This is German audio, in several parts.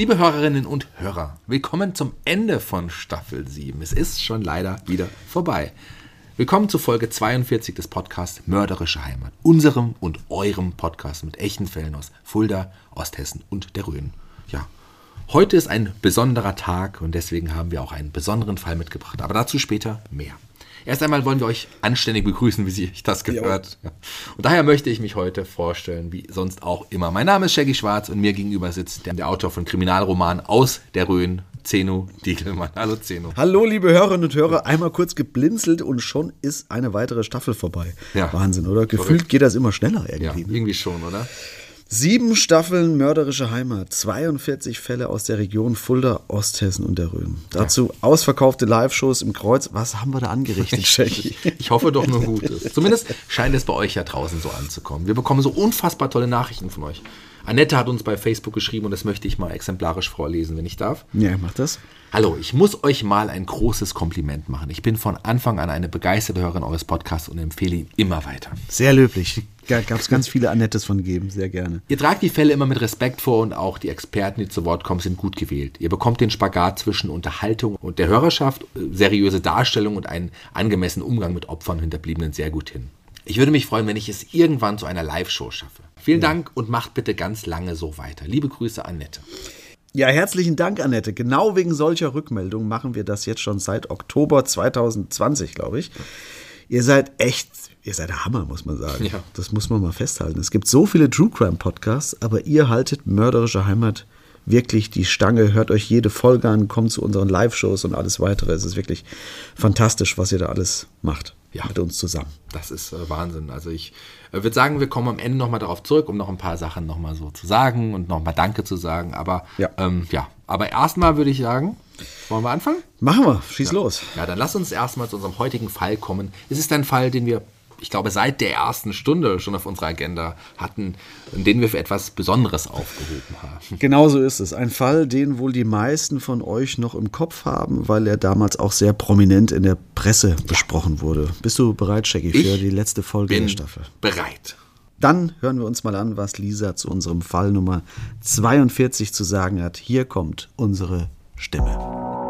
Liebe Hörerinnen und Hörer, willkommen zum Ende von Staffel 7. Es ist schon leider wieder vorbei. Willkommen zu Folge 42 des Podcasts Mörderische Heimat, unserem und eurem Podcast mit echten Fällen aus Fulda, Osthessen und der Rhön. Ja, heute ist ein besonderer Tag und deswegen haben wir auch einen besonderen Fall mitgebracht, aber dazu später mehr. Erst einmal wollen wir euch anständig begrüßen, wie sich das gehört. Ja. Und daher möchte ich mich heute vorstellen, wie sonst auch immer. Mein Name ist Shaggy Schwarz und mir gegenüber sitzt der, der Autor von Kriminalroman aus der Rhön, Zeno Diegelmann. Hallo Zeno. Hallo liebe Hörerinnen und Hörer, einmal kurz geblinzelt und schon ist eine weitere Staffel vorbei. Ja. Wahnsinn, oder? Gefühlt Verrückt. geht das immer schneller irgendwie. Ja, irgendwie schon, oder? Sieben Staffeln mörderische Heimat, 42 Fälle aus der Region Fulda, Osthessen und der Rhön. Dazu ausverkaufte Live-Shows im Kreuz. Was haben wir da angerichtet, Shaggy? ich hoffe doch nur Gutes. Zumindest scheint es bei euch ja draußen so anzukommen. Wir bekommen so unfassbar tolle Nachrichten von euch. Annette hat uns bei Facebook geschrieben und das möchte ich mal exemplarisch vorlesen, wenn ich darf. Ja, mach das. Hallo, ich muss euch mal ein großes Kompliment machen. Ich bin von Anfang an eine begeisterte Hörerin eures Podcasts und empfehle ihn immer weiter. Sehr löblich. Gab es ganz viele Annettes von geben, sehr gerne. Ihr tragt die Fälle immer mit Respekt vor und auch die Experten, die zu Wort kommen, sind gut gewählt. Ihr bekommt den Spagat zwischen Unterhaltung und der Hörerschaft, seriöse Darstellung und einen angemessenen Umgang mit Opfern und Hinterbliebenen sehr gut hin. Ich würde mich freuen, wenn ich es irgendwann zu einer Live-Show schaffe. Vielen ja. Dank und macht bitte ganz lange so weiter. Liebe Grüße, Annette. Ja, herzlichen Dank, Annette. Genau wegen solcher Rückmeldungen machen wir das jetzt schon seit Oktober 2020, glaube ich. Ihr seid echt, ihr seid der Hammer, muss man sagen. Ja. Das muss man mal festhalten. Es gibt so viele True Crime Podcasts, aber ihr haltet mörderische Heimat wirklich die Stange. Hört euch jede Folge an, kommt zu unseren Live-Shows und alles weitere. Es ist wirklich fantastisch, was ihr da alles macht ja. mit uns zusammen. Das ist äh, Wahnsinn. Also ich äh, würde sagen, wir kommen am Ende nochmal darauf zurück, um noch ein paar Sachen nochmal so zu sagen und nochmal Danke zu sagen. Aber ja, ähm, ja. aber erstmal würde ich sagen, wollen wir anfangen? Machen wir, schieß ja. los. Ja, dann lass uns erstmal zu unserem heutigen Fall kommen. Es ist ein Fall, den wir ich glaube, seit der ersten Stunde schon auf unserer Agenda hatten, den wir für etwas Besonderes aufgehoben haben. Genau so ist es. Ein Fall, den wohl die meisten von euch noch im Kopf haben, weil er damals auch sehr prominent in der Presse besprochen wurde. Bist du bereit, Shaggy, für die letzte Folge der Staffel? Bereit. Dann hören wir uns mal an, was Lisa zu unserem Fall Nummer 42 zu sagen hat. Hier kommt unsere Stimme.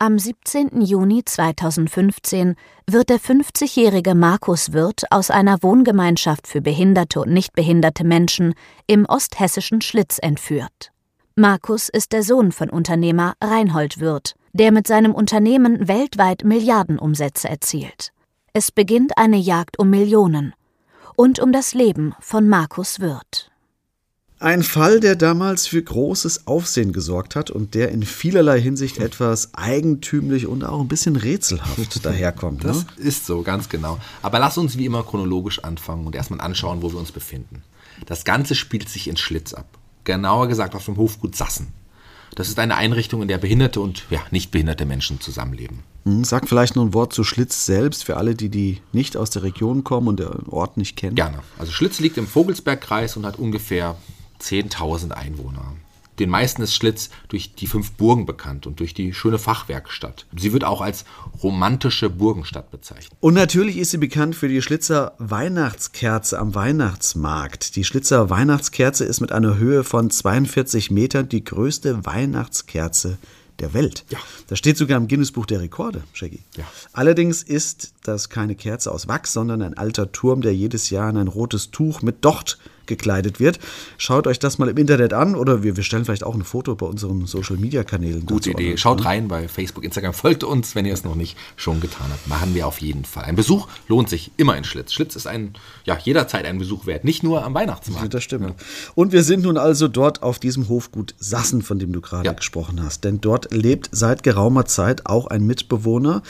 Am 17. Juni 2015 wird der 50-jährige Markus Wirth aus einer Wohngemeinschaft für behinderte und nichtbehinderte Menschen im osthessischen Schlitz entführt. Markus ist der Sohn von Unternehmer Reinhold Wirth, der mit seinem Unternehmen weltweit Milliardenumsätze erzielt. Es beginnt eine Jagd um Millionen und um das Leben von Markus Wirth. Ein Fall, der damals für großes Aufsehen gesorgt hat und der in vielerlei Hinsicht etwas eigentümlich und auch ein bisschen rätselhaft daherkommt. Das ne? ist so, ganz genau. Aber lass uns wie immer chronologisch anfangen und erstmal anschauen, wo wir uns befinden. Das Ganze spielt sich in Schlitz ab. Genauer gesagt auf dem Hofgut Sassen. Das ist eine Einrichtung, in der behinderte und ja, nicht behinderte Menschen zusammenleben. Hm, sag vielleicht noch ein Wort zu Schlitz selbst für alle, die, die nicht aus der Region kommen und den Ort nicht kennen. Gerne. Also Schlitz liegt im Vogelsbergkreis und hat ungefähr 10.000 Einwohner. Den meisten ist Schlitz durch die fünf Burgen bekannt und durch die schöne Fachwerkstatt. Sie wird auch als romantische Burgenstadt bezeichnet. Und natürlich ist sie bekannt für die Schlitzer Weihnachtskerze am Weihnachtsmarkt. Die Schlitzer Weihnachtskerze ist mit einer Höhe von 42 Metern die größte Weihnachtskerze der Welt. Ja. Das steht sogar im Guinness-Buch der Rekorde, Shaggy. Ja. Allerdings ist das keine Kerze aus Wachs, sondern ein alter Turm, der jedes Jahr in ein rotes Tuch mit Docht gekleidet wird. Schaut euch das mal im Internet an oder wir, wir stellen vielleicht auch ein Foto bei unseren Social Media Kanälen. Gute Idee. An. Schaut rein bei Facebook, Instagram, folgt uns, wenn ihr es noch nicht schon getan habt. Machen wir auf jeden Fall. Ein Besuch lohnt sich immer in Schlitz. Schlitz ist ein, ja, jederzeit ein Besuch wert, nicht nur am Weihnachtsmarkt. Das stimmt. Ja. Und wir sind nun also dort auf diesem Hofgut Sassen, von dem du gerade ja. gesprochen hast. Denn dort lebt seit geraumer Zeit auch ein Mitbewohner,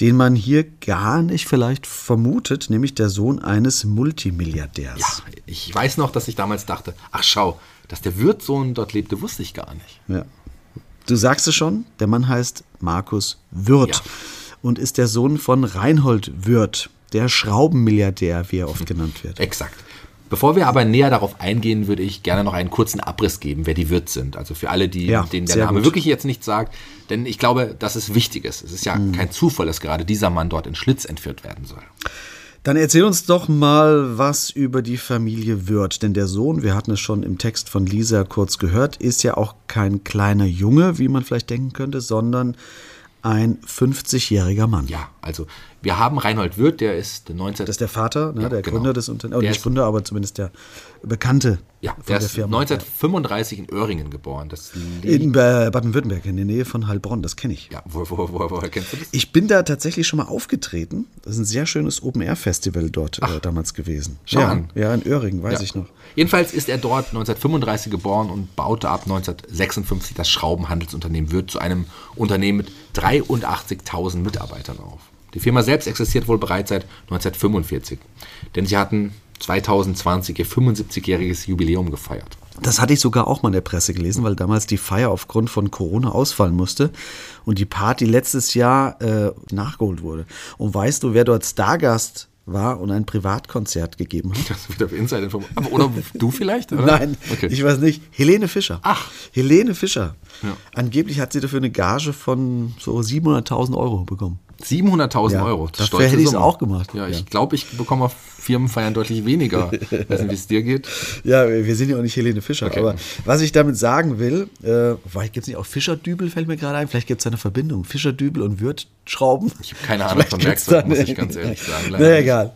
den man hier gar nicht vielleicht vermutet, nämlich der Sohn eines Multimilliardärs. Ja, ich weiß noch, noch, dass ich damals dachte, ach schau, dass der Wirtsohn dort lebte, wusste ich gar nicht. Ja. Du sagst es schon, der Mann heißt Markus Wirth ja. und ist der Sohn von Reinhold Wirth, der Schraubenmilliardär, wie er oft genannt wird. Exakt. Bevor wir aber näher darauf eingehen, würde ich gerne noch einen kurzen Abriss geben, wer die Wirth sind. Also für alle, die, ja, denen der Name gut. wirklich jetzt nicht sagt. Denn ich glaube, dass es wichtig ist. Es ist ja mhm. kein Zufall, dass gerade dieser Mann dort in Schlitz entführt werden soll. Dann erzähl uns doch mal was über die Familie Wirth. Denn der Sohn, wir hatten es schon im Text von Lisa kurz gehört, ist ja auch kein kleiner Junge, wie man vielleicht denken könnte, sondern ein 50-jähriger Mann. Ja, also wir haben Reinhold Wirth, der ist 19. Das ist der Vater, ne, ja, der genau. Gründer des Unternehmens. Oh, nicht Gründer, aber zumindest der Bekannte. Ja, der, der ist Firma. 1935 in Öhringen geboren. Das in Baden-Württemberg, in der Nähe von Heilbronn, das kenne ich. Ja, wo, wo, wo, woher kennst du das? Ich bin da tatsächlich schon mal aufgetreten. Das ist ein sehr schönes Open-Air-Festival dort äh, damals gewesen. Schau ja, an. Ja, in Öhringen, weiß ja. ich noch. Jedenfalls ist er dort 1935 geboren und baute ab 1956 das Schraubenhandelsunternehmen Wirth zu einem Unternehmen mit 83.000 Mitarbeitern auf. Die Firma selbst existiert wohl bereits seit 1945, denn sie hatten 2020 ihr 75-jähriges Jubiläum gefeiert. Das hatte ich sogar auch mal in der Presse gelesen, weil damals die Feier aufgrund von Corona ausfallen musste und die Party letztes Jahr äh, nachgeholt wurde. Und weißt du, wer dort Stargast war und ein Privatkonzert gegeben hat. Das wieder Inside Oder du vielleicht? Oder? Nein, okay. ich weiß nicht. Helene Fischer. Ach. Helene Fischer. Ja. Angeblich hat sie dafür eine Gage von so 700.000 Euro bekommen. 700.000 ja, Euro. Das dafür hätte ich es auch gemacht. Ja, ich glaube, ich bekomme auf Firmenfeiern deutlich weniger. Ich weiß nicht, wie es dir geht. Ja, wir sind ja auch nicht Helene Fischer. Okay. Aber was ich damit sagen will, äh, gibt es nicht auch Fischerdübel, fällt mir gerade ein. Vielleicht gibt es eine Verbindung. Fischerdübel und Wirtschrauben. Ich habe keine Ahnung von Werkzeug, muss ich ganz ehrlich sagen. Na egal.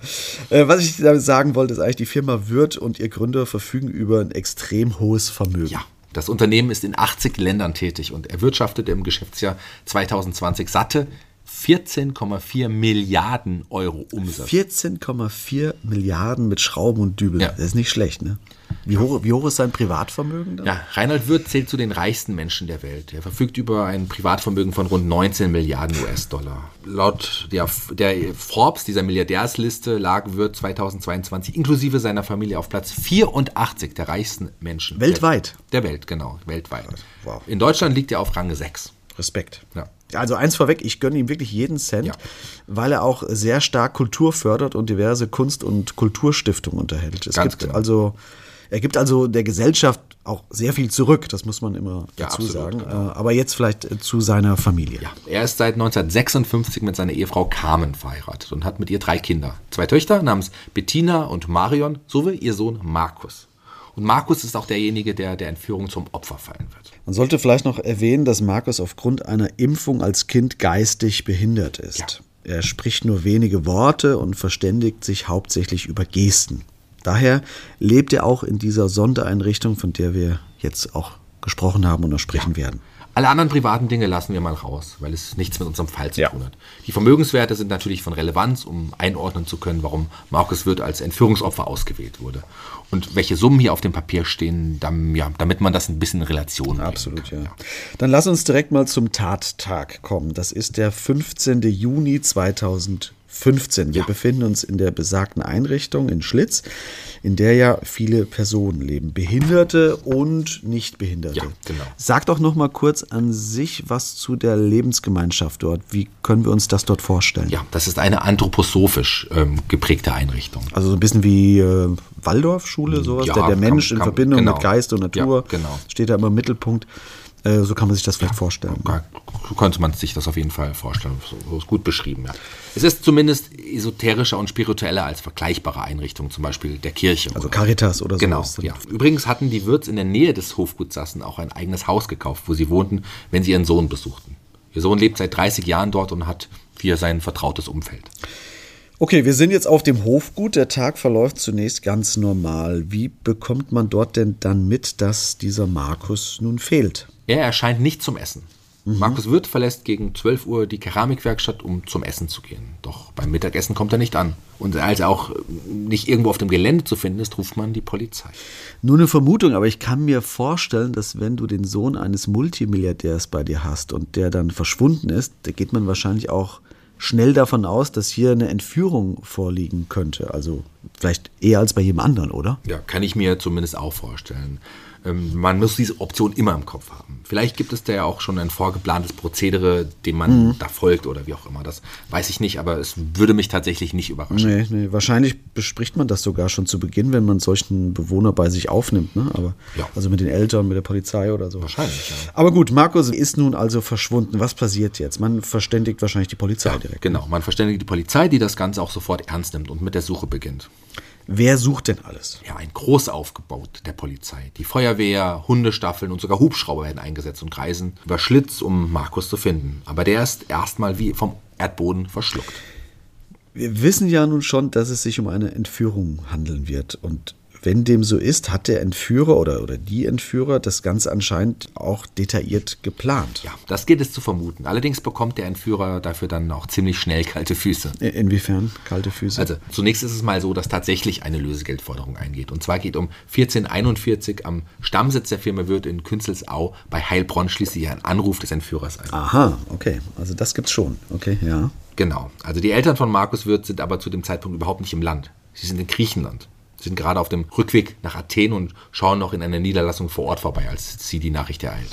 Äh, was ich damit sagen wollte, ist eigentlich, die Firma Wirth und ihr Gründer verfügen über ein extrem hohes Vermögen. Ja. Das Unternehmen ist in 80 Ländern tätig und erwirtschaftet im Geschäftsjahr 2020 satte 14,4 Milliarden Euro Umsatz. 14,4 Milliarden mit Schrauben und Dübel. Ja. Das ist nicht schlecht, ne? Wie hoch, wie hoch ist sein Privatvermögen? Dann? Ja, Reinhold Wirth zählt zu den reichsten Menschen der Welt. Er verfügt über ein Privatvermögen von rund 19 Milliarden US-Dollar. Laut der, der, Forbes, dieser Milliardärsliste, lag Wirth 2022 inklusive seiner Familie auf Platz 84 der reichsten Menschen. Weltweit? Der, der Welt, genau, weltweit. Wow. In Deutschland liegt er auf Rang 6. Respekt. Ja. Also eins vorweg, ich gönne ihm wirklich jeden Cent, ja. weil er auch sehr stark Kultur fördert und diverse Kunst- und Kulturstiftungen unterhält. Es Ganz gibt genau. also, er gibt also der Gesellschaft auch sehr viel zurück, das muss man immer ja, dazu absolut, sagen. Genau. Äh, aber jetzt vielleicht äh, zu seiner Familie. Ja, er ist seit 1956 mit seiner Ehefrau Carmen verheiratet und hat mit ihr drei Kinder. Zwei Töchter namens Bettina und Marion sowie ihr Sohn Markus. Und Markus ist auch derjenige, der der Entführung zum Opfer fallen wird. Man sollte vielleicht noch erwähnen, dass Markus aufgrund einer Impfung als Kind geistig behindert ist. Ja. Er spricht nur wenige Worte und verständigt sich hauptsächlich über Gesten. Daher lebt er auch in dieser Sondereinrichtung, von der wir jetzt auch gesprochen haben und noch sprechen ja. werden. Alle anderen privaten Dinge lassen wir mal raus, weil es nichts mit unserem Fall zu ja. tun hat. Die Vermögenswerte sind natürlich von Relevanz, um einordnen zu können, warum Markus Wirth als Entführungsopfer ausgewählt wurde. Und welche Summen hier auf dem Papier stehen, damit, ja, damit man das ein bisschen in Relation bringt. Absolut, ja. ja. Dann lass uns direkt mal zum Tattag kommen. Das ist der 15. Juni 2000. 15. Wir ja. befinden uns in der besagten Einrichtung in Schlitz, in der ja viele Personen leben, Behinderte und Nichtbehinderte. Ja, genau. Sag doch noch mal kurz an sich was zu der Lebensgemeinschaft dort. Wie können wir uns das dort vorstellen? Ja, das ist eine anthroposophisch ähm, geprägte Einrichtung. Also so ein bisschen wie äh, Waldorfschule, sowas, ja, der, der Mensch kann, kann, in Verbindung genau. mit Geist und Natur ja, genau. steht da immer im Mittelpunkt. Äh, so kann man sich das vielleicht vorstellen. So könnte man sich das auf jeden Fall vorstellen. So ist gut beschrieben, ja. Es ist zumindest esoterischer und spiritueller als vergleichbare Einrichtungen, zum Beispiel der Kirche. Also Caritas oder so. Genau, ja. Übrigens hatten die Wirts in der Nähe des Hofgutsassen auch ein eigenes Haus gekauft, wo sie wohnten, wenn sie ihren Sohn besuchten. Ihr Sohn lebt seit 30 Jahren dort und hat hier sein vertrautes Umfeld. Okay, wir sind jetzt auf dem Hofgut. Der Tag verläuft zunächst ganz normal. Wie bekommt man dort denn dann mit, dass dieser Markus nun fehlt? Er erscheint nicht zum Essen. Mhm. Markus Wirth verlässt gegen 12 Uhr die Keramikwerkstatt, um zum Essen zu gehen. Doch beim Mittagessen kommt er nicht an. Und als er auch nicht irgendwo auf dem Gelände zu finden ist, ruft man die Polizei. Nur eine Vermutung, aber ich kann mir vorstellen, dass wenn du den Sohn eines Multimilliardärs bei dir hast und der dann verschwunden ist, da geht man wahrscheinlich auch schnell davon aus, dass hier eine Entführung vorliegen könnte. Also vielleicht eher als bei jedem anderen, oder? Ja, kann ich mir zumindest auch vorstellen. Ähm, man muss diese Option immer im Kopf haben. Vielleicht gibt es da ja auch schon ein vorgeplantes Prozedere, dem man mhm. da folgt oder wie auch immer. Das weiß ich nicht, aber es würde mich tatsächlich nicht überraschen. Nee, nee. Wahrscheinlich bespricht man das sogar schon zu Beginn, wenn man solchen Bewohner bei sich aufnimmt. Ne? Aber, ja. Also mit den Eltern, mit der Polizei oder so. Wahrscheinlich, ja. Aber gut, Markus ist nun also verschwunden. Was passiert jetzt? Man verständigt wahrscheinlich die Polizei ja, direkt. Genau, man verständigt die Polizei, die das Ganze auch sofort ernst nimmt und mit der Suche beginnt. Wer sucht denn alles? Ja, ein Großaufgebot der Polizei. Die Feuerwehr, Hundestaffeln und sogar Hubschrauber werden eingesetzt und kreisen über Schlitz, um Markus zu finden. Aber der ist erstmal wie vom Erdboden verschluckt. Wir wissen ja nun schon, dass es sich um eine Entführung handeln wird. Und wenn dem so ist, hat der Entführer oder, oder die Entführer das Ganze anscheinend auch detailliert geplant. Ja, das geht es zu vermuten. Allerdings bekommt der Entführer dafür dann auch ziemlich schnell kalte Füße. Inwiefern kalte Füße? Also zunächst ist es mal so, dass tatsächlich eine Lösegeldforderung eingeht. Und zwar geht um 1441 am Stammsitz der Firma wird in Künzelsau bei Heilbronn schließlich ein Anruf des Entführers ein. Aha, okay. Also das gibt's schon. Okay, ja. Genau. Also die Eltern von Markus Wirth sind aber zu dem Zeitpunkt überhaupt nicht im Land. Sie sind in Griechenland sind gerade auf dem Rückweg nach Athen und schauen noch in einer Niederlassung vor Ort vorbei, als sie die Nachricht ereilt.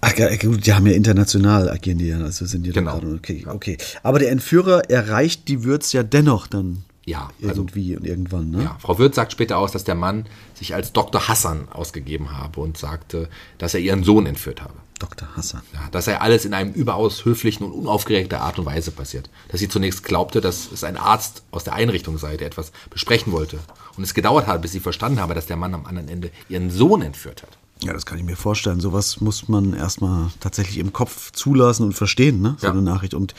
Ach gut, die haben ja international agieren die ja, also sind die genau. Gerade, okay, okay. Aber der Entführer erreicht die Würz ja dennoch dann. Ja, also irgendwie also, und irgendwann, ne? Ja, Frau Würz sagt später aus, dass der Mann sich als Dr. Hassan ausgegeben habe und sagte, dass er ihren Sohn entführt habe. Dr. Hassan. Ja, dass er alles in einem überaus höflichen und unaufgeregter Art und Weise passiert. Dass sie zunächst glaubte, dass es ein Arzt aus der Einrichtung sei, der etwas besprechen wollte. Und es gedauert hat, bis sie verstanden habe, dass der Mann am anderen Ende ihren Sohn entführt hat. Ja, das kann ich mir vorstellen. Sowas muss man erstmal tatsächlich im Kopf zulassen und verstehen, ne? so ja. eine Nachricht. Und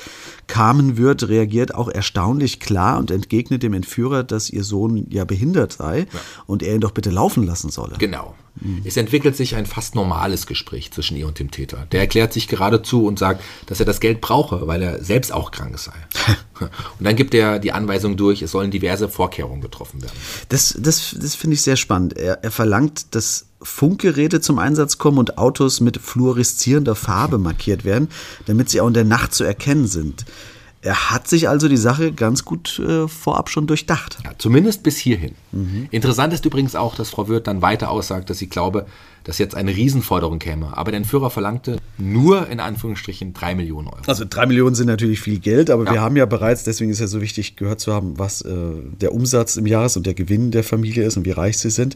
Carmen Wirth reagiert auch erstaunlich klar und entgegnet dem Entführer, dass ihr Sohn ja behindert sei ja. und er ihn doch bitte laufen lassen solle. Genau. Mhm. Es entwickelt sich ein fast normales Gespräch zwischen ihr und dem Täter. Der erklärt sich geradezu und sagt, dass er das Geld brauche, weil er selbst auch krank sei. und dann gibt er die Anweisung durch, es sollen diverse Vorkehrungen getroffen werden. Das, das, das finde ich sehr spannend. Er, er verlangt, dass Funkgeräte zum Einsatz kommen und Autos mit fluoreszierender Farbe markiert werden, damit sie auch in der Nacht zu erkennen sind. Er hat sich also die Sache ganz gut äh, vorab schon durchdacht. Ja, zumindest bis hierhin. Mhm. Interessant ist übrigens auch, dass Frau Wirth dann weiter aussagt, dass sie glaube, dass jetzt eine Riesenforderung käme. Aber der Entführer verlangte nur in Anführungsstrichen drei Millionen Euro. Also drei Millionen sind natürlich viel Geld, aber ja. wir haben ja bereits, deswegen ist ja so wichtig gehört zu haben, was äh, der Umsatz im Jahres- und der Gewinn der Familie ist und wie reich sie sind,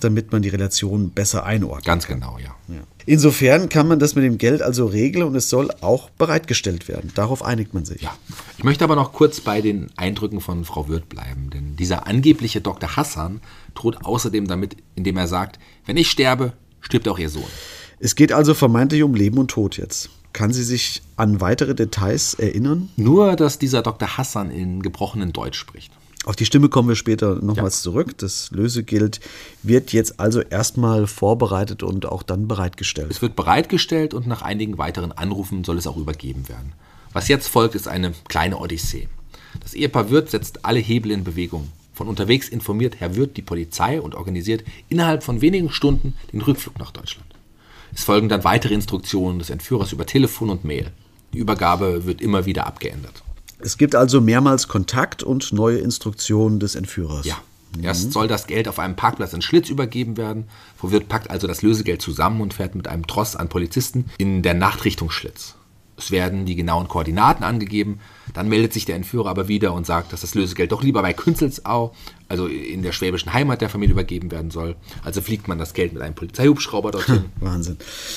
damit man die Relation besser einordnet. Ganz genau, ja. ja. Insofern kann man das mit dem Geld also regeln und es soll auch bereitgestellt werden. Darauf einigt man sich. Ja. Ich möchte aber noch kurz bei den Eindrücken von Frau Wirth bleiben, denn dieser angebliche Dr. Hassan droht außerdem damit, indem er sagt, wenn ich sterbe, stirbt auch ihr Sohn. Es geht also vermeintlich um Leben und Tod jetzt. Kann sie sich an weitere Details erinnern? Nur, dass dieser Dr. Hassan in gebrochenen Deutsch spricht. Auf die Stimme kommen wir später nochmals ja. zurück. Das Lösegeld wird jetzt also erstmal vorbereitet und auch dann bereitgestellt. Es wird bereitgestellt und nach einigen weiteren Anrufen soll es auch übergeben werden. Was jetzt folgt, ist eine kleine Odyssee. Das Ehepaar Wirth setzt alle Hebel in Bewegung. Von unterwegs informiert Herr Wirth die Polizei und organisiert innerhalb von wenigen Stunden den Rückflug nach Deutschland. Es folgen dann weitere Instruktionen des Entführers über Telefon und Mail. Die Übergabe wird immer wieder abgeändert. Es gibt also mehrmals Kontakt und neue Instruktionen des Entführers. Ja. Erst soll das Geld auf einem Parkplatz in Schlitz übergeben werden. Frau Wirth packt also das Lösegeld zusammen und fährt mit einem Tross an Polizisten in der Nachtrichtung Schlitz. Es werden die genauen Koordinaten angegeben. Dann meldet sich der Entführer aber wieder und sagt, dass das Lösegeld doch lieber bei Künzelsau, also in der schwäbischen Heimat der Familie, übergeben werden soll. Also fliegt man das Geld mit einem Polizeihubschrauber dorthin. Wahnsinn.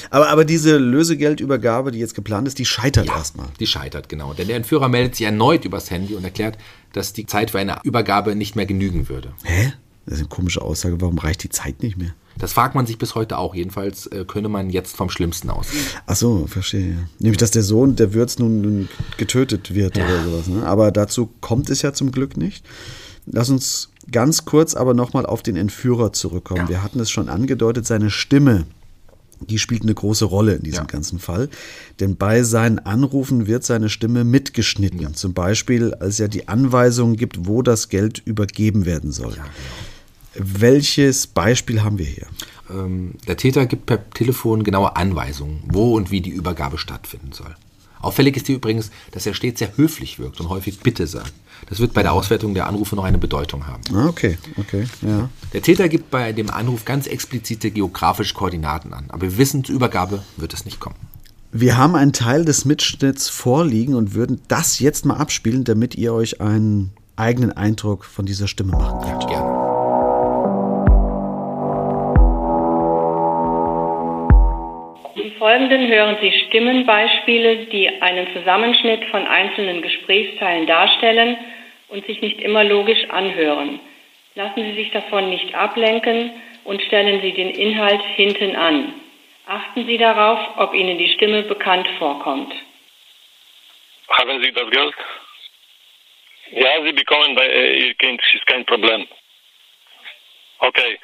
Aber, aber diese Lösegeldübergabe, die jetzt geplant ist, die scheitert ja, erstmal. Die scheitert, genau. Denn der Entführer meldet sich erneut übers Handy und erklärt, dass die Zeit für eine Übergabe nicht mehr genügen würde. Hä? Das ist eine komische Aussage. Warum reicht die Zeit nicht mehr? Das fragt man sich bis heute auch. Jedenfalls äh, könne man jetzt vom Schlimmsten aus. Ach so, verstehe. Nämlich, dass der Sohn der Würz nun getötet wird ja. oder sowas. Ne? Aber dazu kommt es ja zum Glück nicht. Lass uns ganz kurz aber nochmal auf den Entführer zurückkommen. Ja. Wir hatten es schon angedeutet, seine Stimme, die spielt eine große Rolle in diesem ja. ganzen Fall. Denn bei seinen Anrufen wird seine Stimme mitgeschnitten. Zum Beispiel, als er die Anweisungen gibt, wo das Geld übergeben werden soll. Ja, genau. Welches Beispiel haben wir hier? Ähm, der Täter gibt per Telefon genaue Anweisungen, wo und wie die Übergabe stattfinden soll. Auffällig ist hier übrigens, dass er stets sehr höflich wirkt und häufig Bitte sagt. Das wird bei der Auswertung der Anrufe noch eine Bedeutung haben. Ah, okay, okay, ja. Der Täter gibt bei dem Anruf ganz explizite geografische Koordinaten an, aber wir wissen, zur Übergabe wird es nicht kommen. Wir haben einen Teil des Mitschnitts vorliegen und würden das jetzt mal abspielen, damit ihr euch einen eigenen Eindruck von dieser Stimme machen könnt. Gerne. Folgenden hören Sie Stimmenbeispiele, die einen Zusammenschnitt von einzelnen Gesprächsteilen darstellen und sich nicht immer logisch anhören. Lassen Sie sich davon nicht ablenken und stellen Sie den Inhalt hinten an. Achten Sie darauf, ob Ihnen die Stimme bekannt vorkommt. Haben Sie das Geld? Ja, Sie bekommen bei äh, Ihr Kind, ist kein Problem. Okay.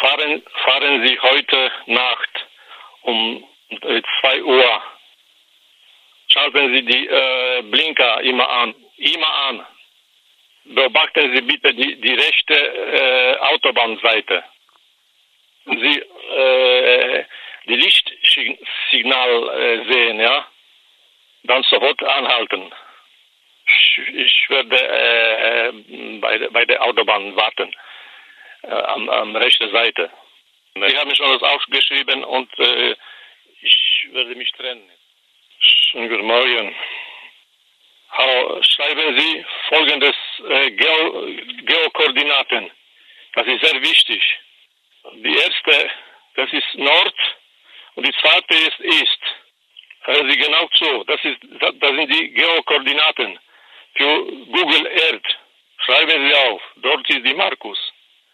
Fahren, fahren Sie heute Nacht um 2 Uhr. Schalten Sie die äh, Blinker immer an. Immer an. Beobachten Sie bitte die, die rechte äh, Autobahnseite. Sie äh, die Lichtsignal äh, sehen, ja, dann sofort anhalten. Ich, ich werde äh, bei, bei der Autobahn warten, äh, am, am rechten Seite. Ich habe mich alles aufgeschrieben und äh, ich werde mich trennen. Schönen guten Morgen. Hallo, schreiben Sie folgendes äh, Geo Geokoordinaten. Das ist sehr wichtig. Die erste, das ist Nord und die zweite ist Ist. Hören Sie genau zu. Das, ist, das sind die Geokoordinaten für Google Earth. Schreiben Sie auf. Dort ist die Markus.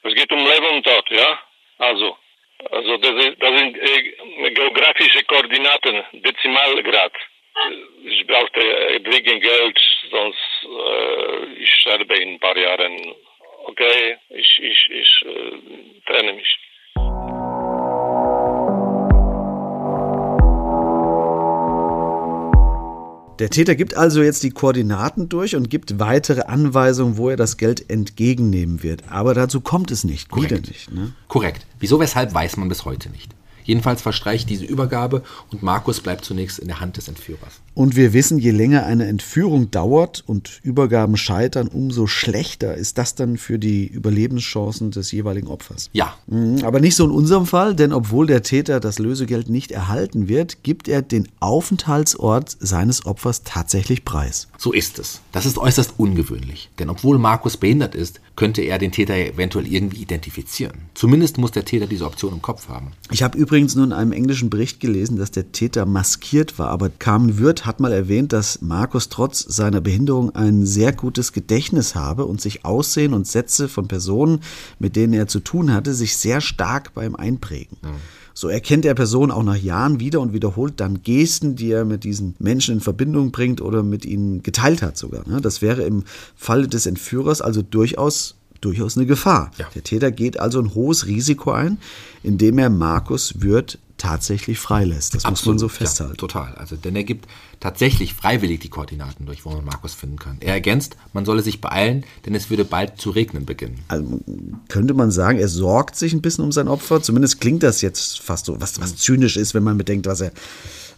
Es geht um Leben und Tod, ja? Also, also das, ist, das sind äh, geografische Koordinaten, Dezimalgrad. Ich brauchte äh, dringend Geld, sonst äh, ich sterbe in ein paar Jahren. Okay, ich, ich, ich äh, trenne mich. Der Täter gibt also jetzt die Koordinaten durch und gibt weitere Anweisungen, wo er das Geld entgegennehmen wird. Aber dazu kommt es nicht. Korrekt. Nicht, ne? Korrekt. Wieso, weshalb, weiß man bis heute nicht. Jedenfalls verstreicht diese Übergabe und Markus bleibt zunächst in der Hand des Entführers. Und wir wissen, je länger eine Entführung dauert und Übergaben scheitern, umso schlechter ist das dann für die Überlebenschancen des jeweiligen Opfers. Ja. Mhm, aber nicht so in unserem Fall, denn obwohl der Täter das Lösegeld nicht erhalten wird, gibt er den Aufenthaltsort seines Opfers tatsächlich preis. So ist es. Das ist äußerst ungewöhnlich, denn obwohl Markus behindert ist, könnte er den Täter eventuell irgendwie identifizieren. Zumindest muss der Täter diese Option im Kopf haben. Ich habe übrigens nur in einem englischen Bericht gelesen, dass der Täter maskiert war, aber Carmen Wirth hat mal erwähnt, dass Markus trotz seiner Behinderung ein sehr gutes Gedächtnis habe und sich Aussehen und Sätze von Personen, mit denen er zu tun hatte, sich sehr stark beim Einprägen. Mhm. So erkennt er Personen auch nach Jahren wieder und wiederholt dann Gesten, die er mit diesen Menschen in Verbindung bringt oder mit ihnen geteilt hat sogar. Ne? Das wäre im Falle des Entführers also durchaus durchaus eine Gefahr. Ja. Der Täter geht also ein hohes Risiko ein, indem er Markus Würth tatsächlich freilässt. Das Absolut, muss man so festhalten. Ja, total. Also, denn er gibt tatsächlich freiwillig die Koordinaten durch, wo man Markus finden kann. Er ergänzt, man solle sich beeilen, denn es würde bald zu regnen beginnen. Also könnte man sagen, er sorgt sich ein bisschen um sein Opfer. Zumindest klingt das jetzt fast so, was, was zynisch ist, wenn man bedenkt, was er,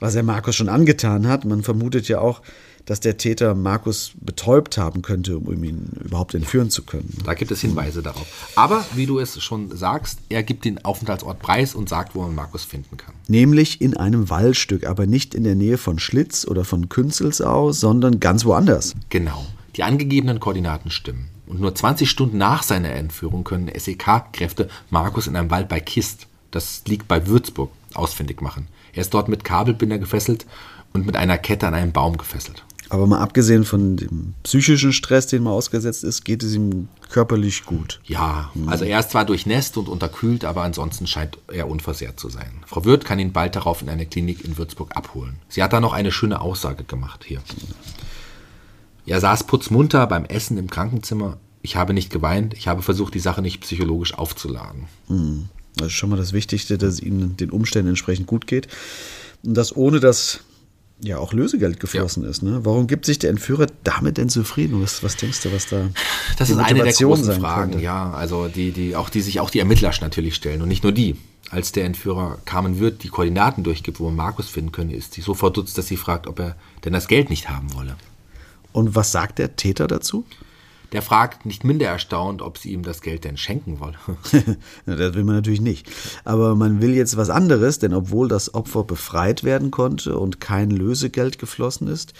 was er Markus schon angetan hat. Man vermutet ja auch, dass der Täter Markus betäubt haben könnte, um ihn überhaupt entführen zu können. Da gibt es Hinweise darauf. Aber wie du es schon sagst, er gibt den Aufenthaltsort preis und sagt, wo man Markus finden kann. Nämlich in einem Waldstück, aber nicht in der Nähe von Schlitz oder von Künzelsau, sondern ganz woanders. Genau. Die angegebenen Koordinaten stimmen. Und nur 20 Stunden nach seiner Entführung können SEK-Kräfte Markus in einem Wald bei Kist, das liegt bei Würzburg, ausfindig machen. Er ist dort mit Kabelbinder gefesselt und mit einer Kette an einen Baum gefesselt. Aber mal abgesehen von dem psychischen Stress, den man ausgesetzt ist, geht es ihm körperlich gut. Ja, also er ist zwar durchnässt und unterkühlt, aber ansonsten scheint er unversehrt zu sein. Frau Wirth kann ihn bald darauf in eine Klinik in Würzburg abholen. Sie hat da noch eine schöne Aussage gemacht hier. Er saß putzmunter beim Essen im Krankenzimmer. Ich habe nicht geweint, ich habe versucht, die Sache nicht psychologisch aufzuladen. Hm. Das ist schon mal das Wichtigste, dass es ihm den Umständen entsprechend gut geht. Und das ohne dass ja auch Lösegeld geflossen ja. ist. Ne? Warum gibt sich der Entführer damit denn zufrieden? Was, was denkst du, was da Das ist eine der großen Fragen, könnte? ja. Also die, die, auch die sich auch die Ermittler natürlich stellen und nicht nur die. Als der Entführer Carmen Wirth die Koordinaten durchgibt, wo man Markus finden können, ist sie so verdutzt, dass sie fragt, ob er denn das Geld nicht haben wolle. Und was sagt der Täter dazu? Der fragt nicht minder erstaunt, ob sie ihm das Geld denn schenken wolle. das will man natürlich nicht. Aber man will jetzt was anderes, denn obwohl das Opfer befreit werden konnte und kein Lösegeld geflossen ist,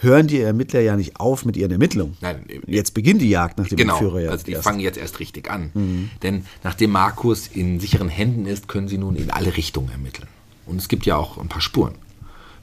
hören die Ermittler ja nicht auf mit ihren Ermittlungen. Nein, jetzt beginnt die Jagd nach dem genau, Entführer. Ja also die erst. fangen jetzt erst richtig an. Mhm. Denn nachdem Markus in sicheren Händen ist, können sie nun in alle Richtungen ermitteln. Und es gibt ja auch ein paar Spuren.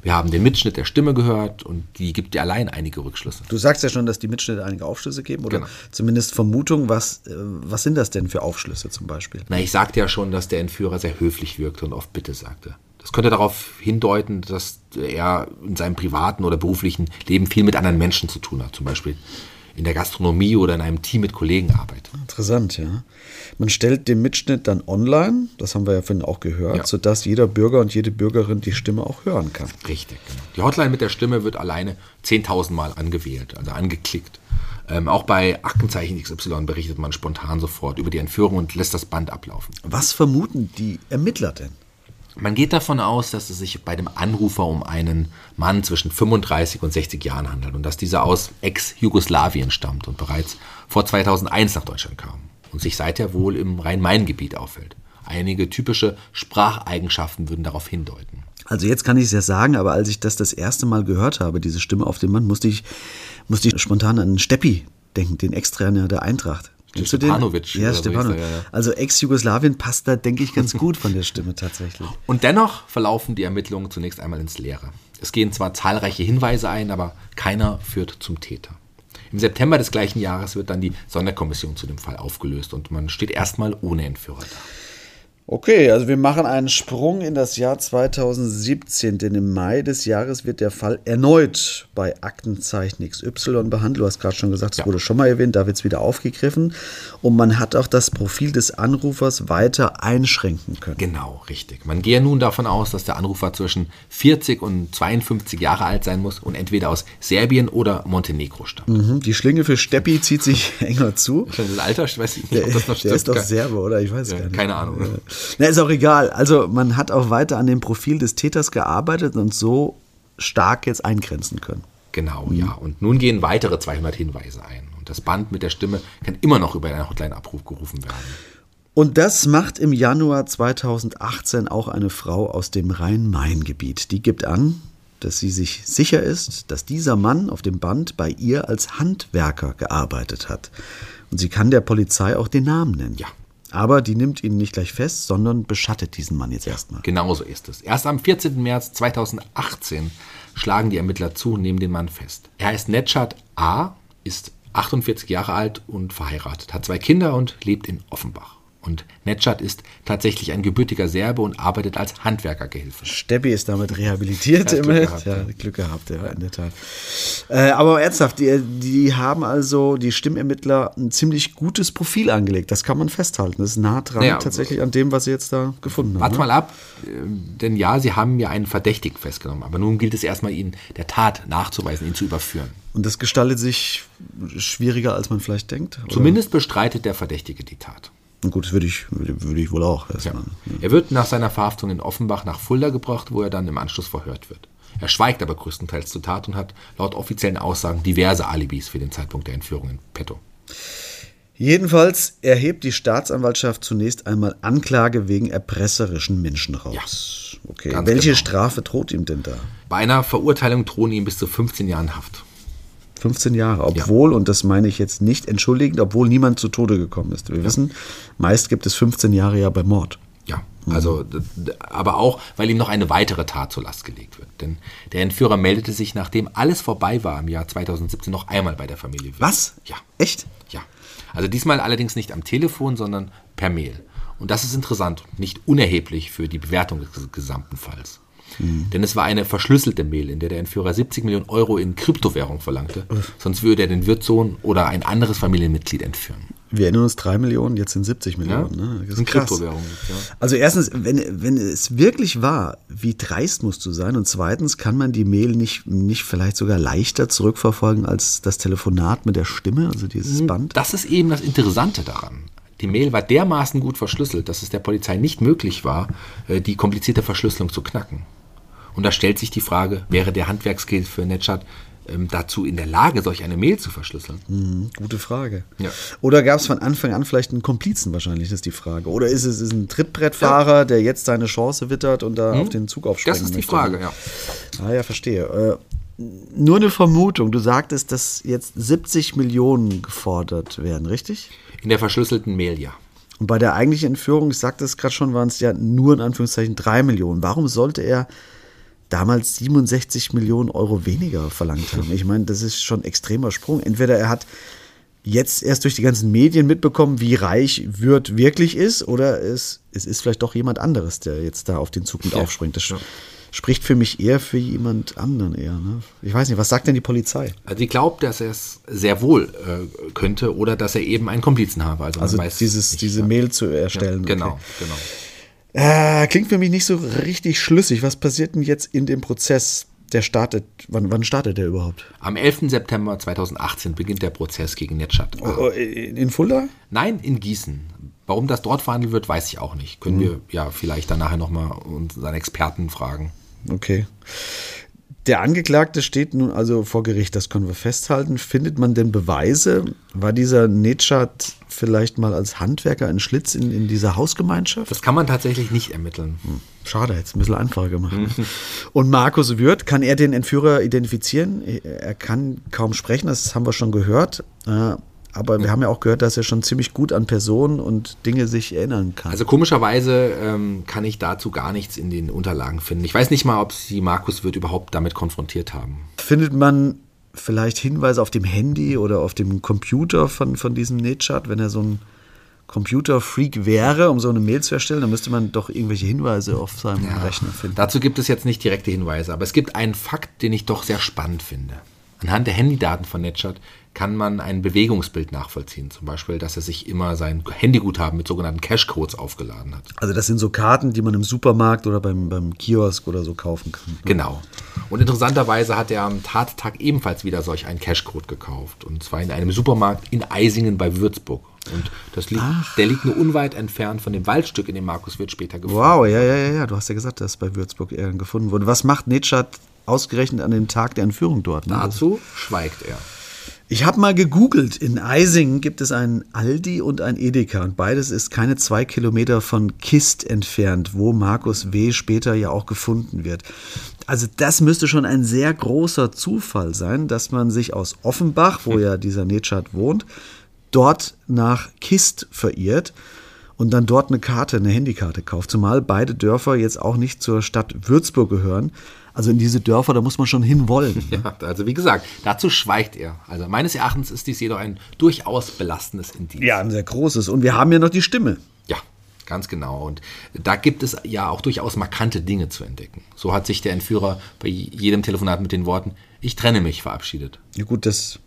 Wir haben den Mitschnitt der Stimme gehört und die gibt ja allein einige Rückschlüsse. Du sagst ja schon, dass die Mitschnitte einige Aufschlüsse geben oder genau. zumindest Vermutungen. Was, äh, was sind das denn für Aufschlüsse zum Beispiel? Na, ich sagte ja schon, dass der Entführer sehr höflich wirkte und oft Bitte sagte. Das könnte darauf hindeuten, dass er in seinem privaten oder beruflichen Leben viel mit anderen Menschen zu tun hat. Zum Beispiel in der Gastronomie oder in einem Team mit Kollegen arbeitet. Interessant, ja. Man stellt den Mitschnitt dann online, das haben wir ja vorhin auch gehört, ja. sodass jeder Bürger und jede Bürgerin die Stimme auch hören kann. Richtig, genau. Die Hotline mit der Stimme wird alleine 10.000 Mal angewählt, also angeklickt. Ähm, auch bei Aktenzeichen XY berichtet man spontan sofort über die Entführung und lässt das Band ablaufen. Was vermuten die Ermittler denn? Man geht davon aus, dass es sich bei dem Anrufer um einen Mann zwischen 35 und 60 Jahren handelt und dass dieser aus Ex-Jugoslawien stammt und bereits vor 2001 nach Deutschland kam und sich seither wohl im Rhein-Main-Gebiet aufhält. Einige typische Spracheigenschaften würden darauf hindeuten. Also jetzt kann ich es ja sagen, aber als ich das das erste Mal gehört habe, diese Stimme auf dem Mann, musste ich, musste ich spontan an Steppi denken, den Ex-Trainer der Eintracht. Stepanovic. Ja, Stepanovic. Ja, ja. Also Ex-Jugoslawien passt da, denke ich, ganz gut von der Stimme tatsächlich. Und dennoch verlaufen die Ermittlungen zunächst einmal ins Leere. Es gehen zwar zahlreiche Hinweise ein, aber keiner führt zum Täter. Im September des gleichen Jahres wird dann die Sonderkommission zu dem Fall aufgelöst und man steht erstmal ohne Entführer da. Okay, also wir machen einen Sprung in das Jahr 2017, denn im Mai des Jahres wird der Fall erneut bei Aktenzeichen XY behandelt. Du hast gerade schon gesagt, es ja. wurde schon mal erwähnt, da wird es wieder aufgegriffen. Und man hat auch das Profil des Anrufers weiter einschränken können. Genau, richtig. Man gehe nun davon aus, dass der Anrufer zwischen 40 und 52 Jahre alt sein muss und entweder aus Serbien oder Montenegro stammt. Mhm, die Schlinge für Steppi zieht sich enger zu. Das Alter, ich weiß nicht, ob das noch Der ist doch Serbe, oder? Ich weiß ja, gar nicht. Keine Ahnung. Ja. Na, ist auch egal. Also man hat auch weiter an dem Profil des Täters gearbeitet und so stark jetzt eingrenzen können. Genau, mhm. ja. Und nun gehen weitere 200 Hinweise ein. Und das Band mit der Stimme kann immer noch über einen Hotline-Abruf gerufen werden. Und das macht im Januar 2018 auch eine Frau aus dem Rhein-Main-Gebiet. Die gibt an, dass sie sich sicher ist, dass dieser Mann auf dem Band bei ihr als Handwerker gearbeitet hat. Und sie kann der Polizei auch den Namen nennen. Ja, aber die nimmt ihn nicht gleich fest, sondern beschattet diesen Mann jetzt erstmal. Genau so ist es. Erst am 14. März 2018 schlagen die Ermittler zu und nehmen den Mann fest. Er heißt Netschat A., ist 48 Jahre alt und verheiratet, hat zwei Kinder und lebt in Offenbach. Und Netschat ist tatsächlich ein gebürtiger Serbe und arbeitet als Handwerkergehilfe. Steppi ist damit rehabilitiert. Ja, Glück gehabt, ja, Glück gehabt, ja, in der Tat. Äh, aber ernsthaft, die, die haben also, die Stimmermittler, ein ziemlich gutes Profil angelegt. Das kann man festhalten. Das ist nah dran naja, tatsächlich an dem, was sie jetzt da gefunden haben. Warte ne? mal ab, äh, denn ja, sie haben ja einen Verdächtigen festgenommen. Aber nun gilt es erstmal, ihn der Tat nachzuweisen, ihn zu überführen. Und das gestaltet sich schwieriger, als man vielleicht denkt? Oder? Zumindest bestreitet der Verdächtige die Tat. Gut, das würde ich, würde ich wohl auch erstmal. Ja. Er wird nach seiner Verhaftung in Offenbach nach Fulda gebracht, wo er dann im Anschluss verhört wird. Er schweigt aber größtenteils zur Tat und hat laut offiziellen Aussagen diverse Alibis für den Zeitpunkt der Entführung in petto. Jedenfalls erhebt die Staatsanwaltschaft zunächst einmal Anklage wegen erpresserischen Menschenraubs. Ja, okay. Welche genau. Strafe droht ihm denn da? Bei einer Verurteilung drohen ihm bis zu 15 Jahren Haft. 15 Jahre, obwohl, ja. und das meine ich jetzt nicht entschuldigend, obwohl niemand zu Tode gekommen ist. Wir ja. wissen, meist gibt es 15 Jahre ja bei Mord. Ja, also, aber auch, weil ihm noch eine weitere Tat zur Last gelegt wird. Denn der Entführer meldete sich, nachdem alles vorbei war im Jahr 2017, noch einmal bei der Familie. Was? Ja. Echt? Ja. Also diesmal allerdings nicht am Telefon, sondern per Mail. Und das ist interessant, nicht unerheblich für die Bewertung des gesamten Falls. Mhm. Denn es war eine verschlüsselte Mail, in der der Entführer 70 Millionen Euro in Kryptowährung verlangte. Uff. Sonst würde er den Wirtssohn oder ein anderes Familienmitglied entführen. Wir erinnern uns 3 Millionen, jetzt sind 70 Millionen. Ja, ne? Das ist krass. Kryptowährung. Ja. Also erstens, wenn, wenn es wirklich war, wie dreist musst du sein? Und zweitens, kann man die Mail nicht, nicht vielleicht sogar leichter zurückverfolgen als das Telefonat mit der Stimme, also dieses hm, Band? Das ist eben das Interessante daran. Die Mail war dermaßen gut verschlüsselt, dass es der Polizei nicht möglich war, äh, die komplizierte Verschlüsselung zu knacken. Und da stellt sich die Frage, wäre der Handwerkskill für Netschat ähm, dazu in der Lage, solch eine Mail zu verschlüsseln? Mhm, gute Frage. Ja. Oder gab es von Anfang an vielleicht einen Komplizen wahrscheinlich, ist die Frage. Oder ist es ist ein Trittbrettfahrer, ja. der jetzt seine Chance wittert und da mhm. auf den Zug aufspringt? Das ist die Frage, ja. Ah ja, verstehe. Äh, nur eine Vermutung. Du sagtest, dass jetzt 70 Millionen gefordert werden, richtig? In der verschlüsselten Mail, ja. Und bei der eigentlichen Entführung, ich sagte es gerade schon, waren es ja nur in Anführungszeichen 3 Millionen. Warum sollte er damals 67 Millionen Euro weniger verlangt haben. Ich meine, das ist schon ein extremer Sprung. Entweder er hat jetzt erst durch die ganzen Medien mitbekommen, wie reich Würth wirklich ist, oder es, es ist vielleicht doch jemand anderes, der jetzt da auf den Zug mit ja. aufspringt. Das ja. spricht für mich eher für jemand anderen eher. Ne? Ich weiß nicht, was sagt denn die Polizei? Also die glaubt, dass er es sehr wohl äh, könnte oder dass er eben einen Komplizen habe. Also, also dieses, nicht, diese Mail zu erstellen. Ja, genau, okay. genau. Äh, klingt für mich nicht so richtig schlüssig. Was passiert denn jetzt in dem Prozess? Der startet, wann, wann startet der überhaupt? Am 11. September 2018 beginnt der Prozess gegen Netschat. Oh, oh, in Fulda? Nein, in Gießen. Warum das dort verhandelt wird, weiß ich auch nicht. Können mhm. wir ja vielleicht dann nachher nochmal unseren Experten fragen. Okay. Der Angeklagte steht nun also vor Gericht, das können wir festhalten. Findet man denn Beweise? War dieser Netschat vielleicht mal als Handwerker ein Schlitz in, in dieser Hausgemeinschaft? Das kann man tatsächlich nicht ermitteln. Hm. Schade, jetzt ein bisschen einfacher gemacht. Mhm. Und Markus Wirth, kann er den Entführer identifizieren? Er kann kaum sprechen, das haben wir schon gehört. Aber wir haben ja auch gehört, dass er schon ziemlich gut an Personen und Dinge sich erinnern kann. Also komischerweise ähm, kann ich dazu gar nichts in den Unterlagen finden. Ich weiß nicht mal, ob sie Markus Wirth überhaupt damit konfrontiert haben. Findet man vielleicht Hinweise auf dem Handy oder auf dem Computer von, von diesem Netchat, wenn er so ein Computerfreak wäre, um so eine Mail zu erstellen, dann müsste man doch irgendwelche Hinweise auf seinem ja, Rechner finden. Dazu gibt es jetzt nicht direkte Hinweise, aber es gibt einen Fakt, den ich doch sehr spannend finde. Anhand der Handydaten von Netchat kann man ein Bewegungsbild nachvollziehen. Zum Beispiel, dass er sich immer sein Handyguthaben mit sogenannten Cashcodes aufgeladen hat. Also das sind so Karten, die man im Supermarkt oder beim, beim Kiosk oder so kaufen kann. Ne? Genau. Und interessanterweise hat er am Tattag ebenfalls wieder solch einen Cashcode gekauft. Und zwar in einem Supermarkt in Eisingen bei Würzburg. Und das liegt, der liegt nur unweit entfernt von dem Waldstück, in dem Markus Wirt später gefunden Wow, ja, ja, ja, ja. Du hast ja gesagt, dass bei Würzburg er gefunden wurde. Was macht Netschat ausgerechnet an dem Tag der Entführung dort? Ne? Dazu schweigt er. Ich habe mal gegoogelt. In Eisingen gibt es ein Aldi und ein Edeka und beides ist keine zwei Kilometer von Kist entfernt, wo Markus W. später ja auch gefunden wird. Also das müsste schon ein sehr großer Zufall sein, dass man sich aus Offenbach, wo ja dieser Netschat wohnt, dort nach Kist verirrt und dann dort eine Karte, eine Handykarte kauft. Zumal beide Dörfer jetzt auch nicht zur Stadt Würzburg gehören. Also in diese Dörfer, da muss man schon hinwollen. Ja, also wie gesagt, dazu schweigt er. Also meines Erachtens ist dies jedoch ein durchaus belastendes Indiz. Ja, ein sehr großes. Und wir haben ja noch die Stimme. Ja. Ganz genau. Und da gibt es ja auch durchaus markante Dinge zu entdecken. So hat sich der Entführer bei jedem Telefonat mit den Worten Ich trenne mich verabschiedet. Ja gut, das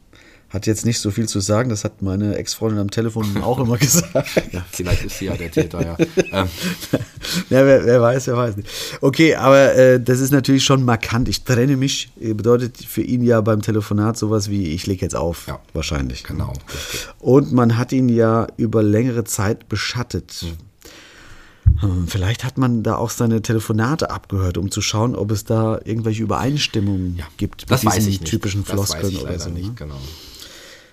hat jetzt nicht so viel zu sagen. Das hat meine Ex-Freundin am Telefon auch immer gesagt. ja, vielleicht ist sie ja der Täter, ja. Ähm. ja wer, wer, weiß, wer weiß nicht. Okay, aber äh, das ist natürlich schon markant. Ich trenne mich, bedeutet für ihn ja beim Telefonat sowas wie, ich lege jetzt auf. Ja, wahrscheinlich. Genau. Und man hat ihn ja über längere Zeit beschattet. Hm. Vielleicht hat man da auch seine Telefonate abgehört, um zu schauen, ob es da irgendwelche Übereinstimmungen ja, gibt das mit weiß ich typischen nicht. Floskeln oder so. Nicht, ne? genau.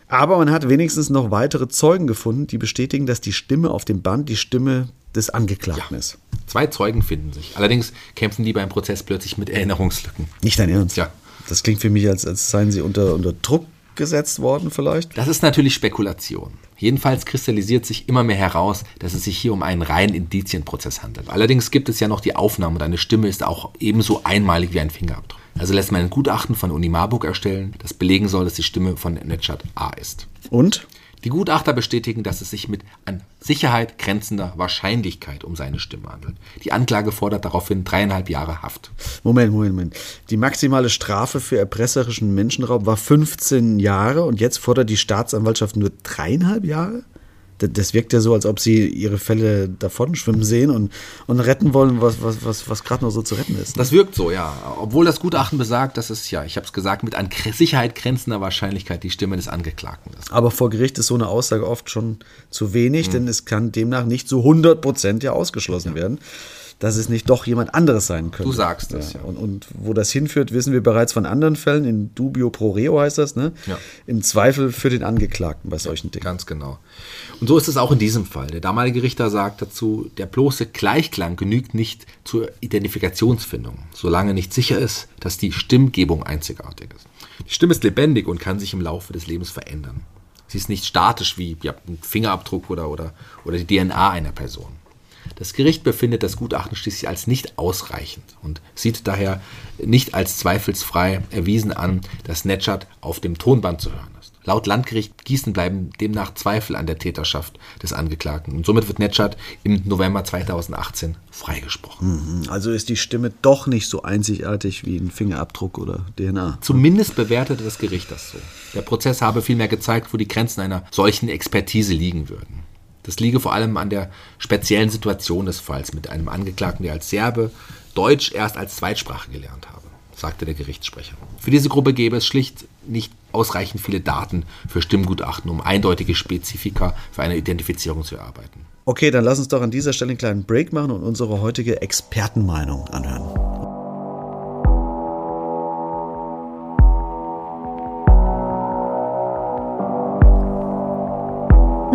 Aber man hat wenigstens noch weitere Zeugen gefunden, die bestätigen, dass die Stimme auf dem Band die Stimme des Angeklagten ja. ist. Zwei Zeugen finden sich. Allerdings kämpfen die beim Prozess plötzlich mit Erinnerungslücken. Nicht dein Ernst? Ja. Das klingt für mich, als, als seien sie unter, unter Druck gesetzt worden vielleicht? Das ist natürlich Spekulation. Jedenfalls kristallisiert sich immer mehr heraus, dass es sich hier um einen reinen Indizienprozess handelt. Allerdings gibt es ja noch die Aufnahme und eine Stimme ist auch ebenso einmalig wie ein Fingerabdruck. Also lässt man ein Gutachten von Uni Marburg erstellen, das belegen soll, dass die Stimme von Netschat A ist. Und? Die Gutachter bestätigen, dass es sich mit an Sicherheit grenzender Wahrscheinlichkeit um seine Stimme handelt. Die Anklage fordert daraufhin dreieinhalb Jahre Haft. Moment, Moment, Moment. Die maximale Strafe für erpresserischen Menschenraub war 15 Jahre und jetzt fordert die Staatsanwaltschaft nur dreieinhalb Jahre? Das wirkt ja so, als ob sie ihre Fälle davon schwimmen sehen und, und retten wollen, was, was, was, was gerade noch so zu retten ist. Ne? Das wirkt so, ja. Obwohl das Gutachten besagt, dass es, ja, ich habe es gesagt, mit an Sicherheit grenzender Wahrscheinlichkeit die Stimme des Angeklagten ist. Aber vor Gericht ist so eine Aussage oft schon zu wenig, mhm. denn es kann demnach nicht zu 100 Prozent ja ausgeschlossen ja. werden dass es nicht doch jemand anderes sein könnte. Du sagst es, ja. ja. Und, und, wo das hinführt, wissen wir bereits von anderen Fällen. In dubio pro reo heißt das, ne? Ja. Im Zweifel für den Angeklagten bei solchen Dingen. Ganz genau. Und so ist es auch in diesem Fall. Der damalige Richter sagt dazu, der bloße Gleichklang genügt nicht zur Identifikationsfindung, solange nicht sicher ist, dass die Stimmgebung einzigartig ist. Die Stimme ist lebendig und kann sich im Laufe des Lebens verändern. Sie ist nicht statisch wie ja, ein Fingerabdruck oder, oder, oder die DNA einer Person. Das Gericht befindet das Gutachten schließlich als nicht ausreichend und sieht daher nicht als zweifelsfrei erwiesen an, dass Netschert auf dem Tonband zu hören ist. Laut Landgericht Gießen bleiben demnach Zweifel an der Täterschaft des Angeklagten und somit wird Netschert im November 2018 freigesprochen. Mhm. Also ist die Stimme doch nicht so einzigartig wie ein Fingerabdruck oder DNA. Zumindest bewertete das Gericht das so. Der Prozess habe vielmehr gezeigt, wo die Grenzen einer solchen Expertise liegen würden. Das liege vor allem an der speziellen Situation des Falls mit einem Angeklagten, der als Serbe Deutsch erst als Zweitsprache gelernt habe, sagte der Gerichtssprecher. Für diese Gruppe gäbe es schlicht nicht ausreichend viele Daten für Stimmgutachten, um eindeutige Spezifika für eine Identifizierung zu erarbeiten. Okay, dann lass uns doch an dieser Stelle einen kleinen Break machen und unsere heutige Expertenmeinung anhören.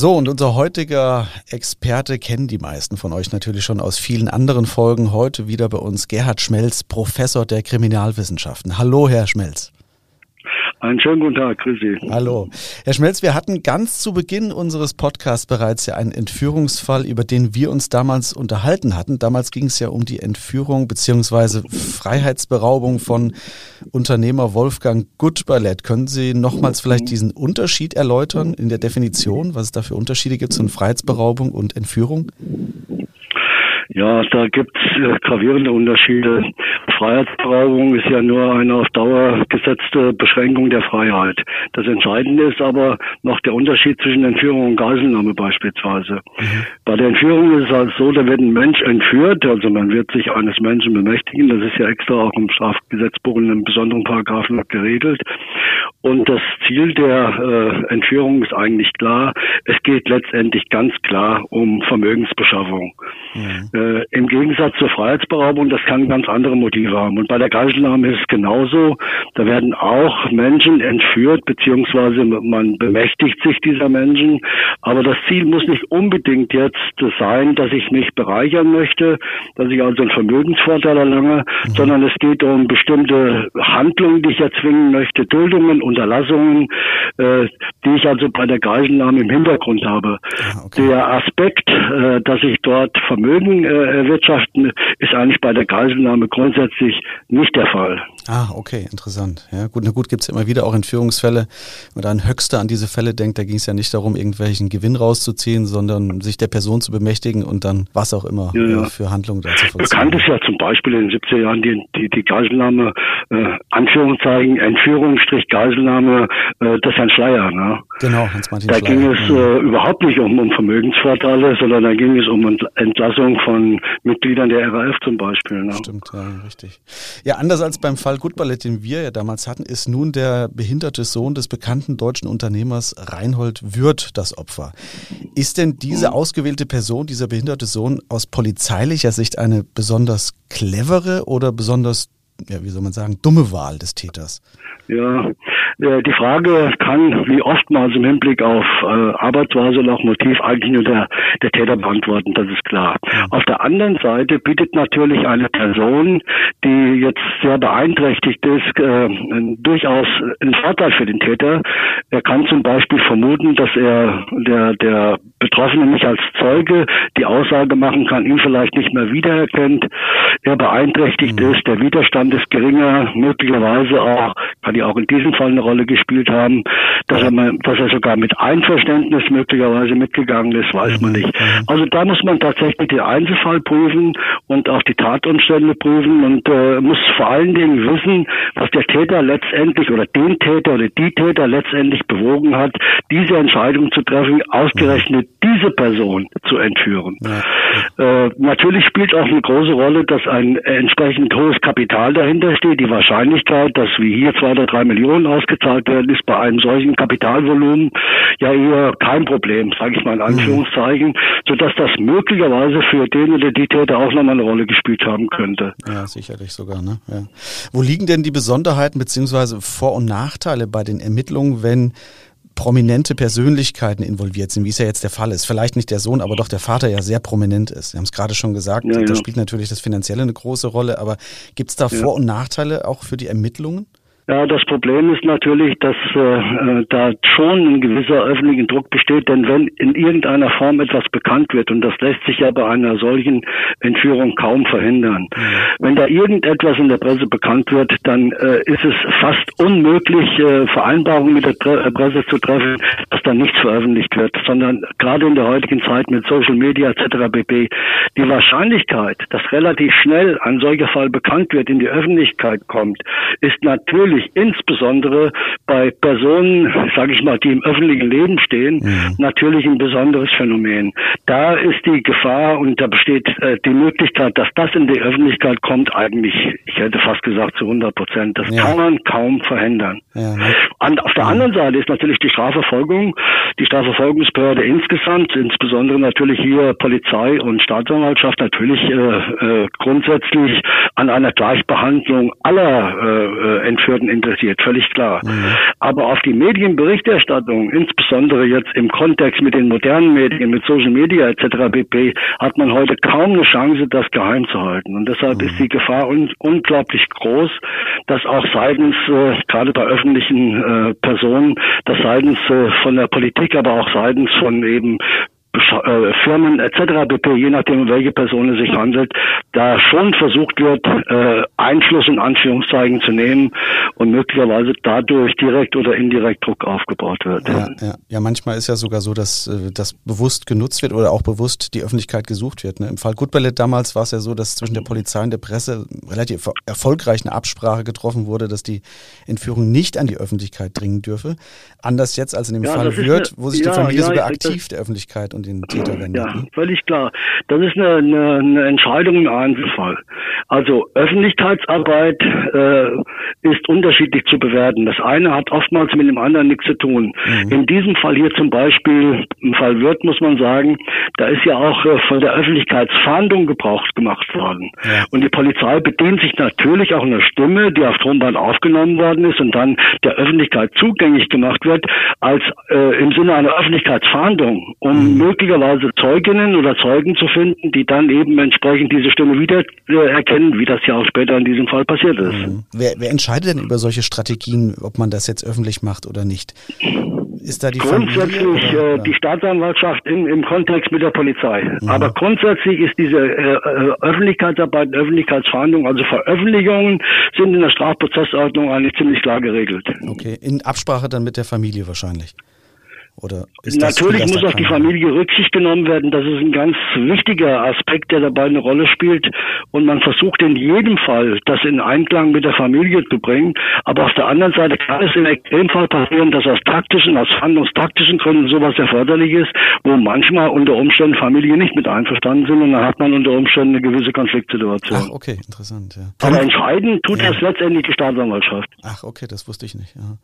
So, und unser heutiger Experte kennen die meisten von euch natürlich schon aus vielen anderen Folgen. Heute wieder bei uns Gerhard Schmelz, Professor der Kriminalwissenschaften. Hallo, Herr Schmelz. Einen schönen guten Tag, grüß Sie. Hallo. Herr Schmelz, wir hatten ganz zu Beginn unseres Podcasts bereits ja einen Entführungsfall, über den wir uns damals unterhalten hatten. Damals ging es ja um die Entführung bzw. Freiheitsberaubung von Unternehmer Wolfgang Gutballett. Können Sie nochmals vielleicht diesen Unterschied erläutern in der Definition, was es da für Unterschiede gibt zwischen Freiheitsberaubung und Entführung? Ja, da gibt es äh, gravierende Unterschiede. Freiheitsberaubung ist ja nur eine auf Dauer gesetzte Beschränkung der Freiheit. Das Entscheidende ist aber noch der Unterschied zwischen Entführung und Geiselnahme beispielsweise. Mhm. Bei der Entführung ist es halt so, da wird ein Mensch entführt, also man wird sich eines Menschen bemächtigen. Das ist ja extra auch im Strafgesetzbuch in einem besonderen Paragraphen geregelt. Und das Ziel der äh, Entführung ist eigentlich klar. Es geht letztendlich ganz klar um Vermögensbeschaffung. Mhm. Äh, Im Gegensatz zur Freiheitsberaubung, das kann ganz andere Motive haben. Und bei der Geiselnahme ist es genauso. Da werden auch Menschen entführt, beziehungsweise man bemächtigt sich dieser Menschen. Aber das Ziel muss nicht unbedingt jetzt sein, dass ich mich bereichern möchte, dass ich also einen Vermögensvorteil erlange, mhm. sondern es geht um bestimmte Handlungen, die ich erzwingen möchte, Duldungen, Unterlassungen, äh, die ich also bei der Geiselnahme im Hintergrund habe. Ah, okay. Der Aspekt, äh, dass ich dort Vermögen äh, erwirtschaften, ist eigentlich bei der Geiselnahme grundsätzlich nicht der Fall. Ah, okay, interessant. Ja, gut, na gut, gibt es immer wieder auch Entführungsfälle. Wenn man an Höchster an diese Fälle denkt, da ging es ja nicht darum, irgendwelchen Gewinn rauszuziehen, sondern sich der Person zu bemächtigen und dann was auch immer ja, ja. für Handlungen dazu Bekannt ist ja zum Beispiel in den 70er Jahren die, die, die Geiselnahme, äh, Anführungszeichen, Entführung, Strich Geiselnahme, äh, das ist ein Schleier. Ne? Genau, Hans-Martin Da Schleier. ging es äh, überhaupt nicht um, um Vermögensvorteile, sondern da ging es um Entlassung von Mitgliedern der RAF zum Beispiel. Ne? Stimmt, ja, richtig. Ja, anders als beim Fall Gutballett, den wir ja damals hatten, ist nun der behinderte Sohn des bekannten deutschen Unternehmers Reinhold Würth das Opfer. Ist denn diese ausgewählte Person, dieser behinderte Sohn, aus polizeilicher Sicht eine besonders clevere oder besonders ja, wie soll man sagen, dumme Wahl des Täters? Ja, die Frage kann wie oftmals im Hinblick auf äh, Arbeitsweise und auch Motiv eigentlich nur der, der Täter beantworten, das ist klar. Auf der anderen Seite bietet natürlich eine Person, die jetzt sehr beeinträchtigt ist, äh, durchaus einen Vorteil für den Täter. Er kann zum Beispiel vermuten, dass er der, der Betroffene nicht als Zeuge die Aussage machen kann, ihn vielleicht nicht mehr wiedererkennt, er beeinträchtigt mhm. ist, der Widerstand ist geringer, möglicherweise auch, kann ja auch in diesem Fall eine Rolle gespielt haben, dass er, mal, dass er sogar mit Einverständnis möglicherweise mitgegangen ist, weiß man mhm. nicht. Mhm. Also da muss man tatsächlich den Einzelfall prüfen und auch die Tatumstände prüfen und äh, muss vor allen Dingen wissen, was der Täter letztendlich oder den Täter oder die Täter letztendlich bewogen hat, diese Entscheidung zu treffen, ausgerechnet diese Person zu entführen. Ja. Äh, natürlich spielt auch eine große Rolle, dass ein entsprechend hohes Kapital dahinter steht. Die Wahrscheinlichkeit, dass wie hier zwei oder drei Millionen ausgezahlt werden, ist bei einem solchen Kapitalvolumen ja eher kein Problem, sage ich mal in mhm. Anführungszeichen, mhm. sodass das möglicherweise für den oder die Täter auch nochmal eine Rolle gespielt haben könnte. Ja, sicherlich sogar. Ne? Ja. Wo liegen denn die Besonderheiten beziehungsweise Vor- und Nachteile bei den Ermittlungen, wenn prominente Persönlichkeiten involviert sind, wie es ja jetzt der Fall ist. Vielleicht nicht der Sohn, aber doch der Vater ja sehr prominent ist. Sie haben es gerade schon gesagt, ja, ja. da spielt natürlich das Finanzielle eine große Rolle, aber gibt es da Vor- und Nachteile auch für die Ermittlungen? Ja, das Problem ist natürlich, dass äh, äh, da schon ein gewisser öffentlicher Druck besteht, denn wenn in irgendeiner Form etwas bekannt wird, und das lässt sich ja bei einer solchen Entführung kaum verhindern, mhm. wenn da irgendetwas in der Presse bekannt wird, dann äh, ist es fast unmöglich, äh, Vereinbarungen mit der Pre äh, Presse zu treffen, dass da nichts veröffentlicht wird, sondern gerade in der heutigen Zeit mit Social Media etc. pp. die Wahrscheinlichkeit, dass relativ schnell ein solcher Fall bekannt wird, in die Öffentlichkeit kommt, ist natürlich natürlich insbesondere bei Personen, sage ich mal, die im öffentlichen Leben stehen, mhm. natürlich ein besonderes Phänomen. Da ist die Gefahr und da besteht äh, die Möglichkeit, dass das in die Öffentlichkeit kommt, eigentlich, ich hätte fast gesagt zu 100 Prozent. Das ja. kann man kaum verhindern. Ja. An, auf der anderen Seite ist natürlich die Strafverfolgung, die Strafverfolgungsbehörde insgesamt, insbesondere natürlich hier Polizei und Staatsanwaltschaft, natürlich äh, äh, grundsätzlich an einer Gleichbehandlung aller äh, äh Entführten interessiert, völlig klar. Mhm. Aber auf die Medienberichterstattung, insbesondere jetzt im Kontext mit den modernen Medien, mit Social Media etc. pp., hat man heute kaum eine Chance, das geheim zu halten. Und deshalb mhm. ist die Gefahr un unglaublich groß, dass auch seitens, äh, gerade bei öffentlichen äh, Personen, dass seitens äh, von der Politik, aber auch seitens von eben Firmen etc. pp, je nachdem, um welche Person es sich handelt, da schon versucht wird, äh, Einfluss in Anführungszeichen zu nehmen und möglicherweise dadurch direkt oder indirekt Druck aufgebaut wird. Ja, ja. ja manchmal ist ja sogar so, dass äh, das bewusst genutzt wird oder auch bewusst die Öffentlichkeit gesucht wird. Ne? Im Fall Gutballett damals war es ja so, dass zwischen der Polizei und der Presse relativ erfolgreich eine Absprache getroffen wurde, dass die Entführung nicht an die Öffentlichkeit dringen dürfe. Anders jetzt als in dem ja, Fall Würth, wo sich die Familie sogar aktiv der Öffentlichkeit und den Täter wendet. Ja, ne? völlig klar. Das ist eine, eine, eine Entscheidung im Einzelfall. Also Öffentlichkeit Öffentlichkeitsarbeit äh, ist unterschiedlich zu bewerten. Das eine hat oftmals mit dem anderen nichts zu tun. Mhm. In diesem Fall hier zum Beispiel, im Fall Wirth muss man sagen, da ist ja auch äh, von der Öffentlichkeitsfahndung Gebrauch gemacht worden. Ja. Und die Polizei bedient sich natürlich auch einer Stimme, die auf Tonband aufgenommen worden ist und dann der Öffentlichkeit zugänglich gemacht wird, als äh, im Sinne einer Öffentlichkeitsfahndung, um mhm. Möglicherweise Zeuginnen oder Zeugen zu finden, die dann eben entsprechend diese Stimme wieder äh, erkennen, wie das ja auch später in diesem Fall passiert ist. Mhm. Wer, wer entscheidet denn über solche Strategien, ob man das jetzt öffentlich macht oder nicht? Ist da die Grundsätzlich oder, äh, die Staatsanwaltschaft im, im Kontext mit der Polizei. Mhm. Aber grundsätzlich ist diese äh, äh, Öffentlichkeitsarbeit, Öffentlichkeitsverhandlung, also Veröffentlichungen sind in der Strafprozessordnung eigentlich ziemlich klar geregelt. Okay, in Absprache dann mit der Familie wahrscheinlich. Oder Natürlich muss auf die Familie Rücksicht genommen werden. Das ist ein ganz wichtiger Aspekt, der dabei eine Rolle spielt. Und man versucht in jedem Fall, das in Einklang mit der Familie zu bringen. Aber auf der anderen Seite kann es im Extremfall passieren, dass aus taktischen, aus handlungstaktischen Gründen sowas erforderlich ist, wo manchmal unter Umständen Familie nicht mit einverstanden sind und dann hat man unter Umständen eine gewisse Konfliktsituation. Ach, okay, interessant. Ja. Aber entscheiden tut ja. das letztendlich die Staatsanwaltschaft. Ach, okay, das wusste ich nicht. Ja.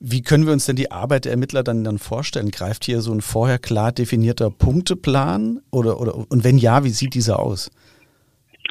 Wie können wir uns denn die Arbeit der Ermittler dann, dann vorstellen? Denn? Greift hier so ein vorher klar definierter Punkteplan? Oder, oder, und wenn ja, wie sieht dieser aus?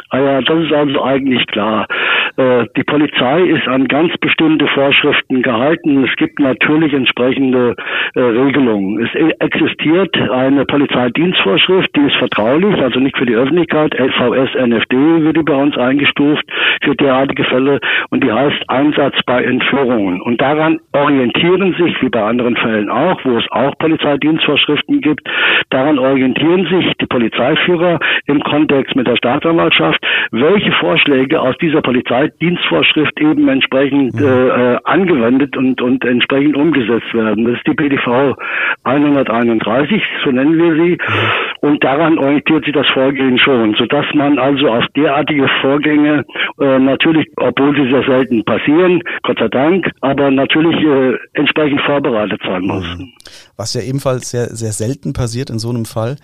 Ah ja, das ist also eigentlich klar. Äh, die Polizei ist an ganz bestimmte Vorschriften gehalten. Es gibt natürlich entsprechende äh, Regelungen. Es e-, existiert eine Polizeidienstvorschrift, die ist vertraulich, also nicht für die Öffentlichkeit. LVS NFD wird die bei uns eingestuft für derartige Fälle und die heißt Einsatz bei Entführungen. Und daran orientieren sich, wie bei anderen Fällen auch, wo es auch Polizeidienstvorschriften gibt, daran orientieren sich die Polizeiführer im Kontext mit der Staatsanwaltschaft, welche Vorschläge aus dieser Polizeidienstvorschrift eben entsprechend mhm. äh, angewendet und, und entsprechend umgesetzt werden. Das ist die PDV 131, so nennen wir sie. Mhm. Und daran orientiert sich das Vorgehen schon, sodass man also auf derartige Vorgänge äh, natürlich, obwohl sie sehr selten passieren, Gott sei Dank, aber natürlich äh, entsprechend vorbereitet sein muss. Mhm. Was ja ebenfalls sehr, sehr selten passiert in so einem Fall,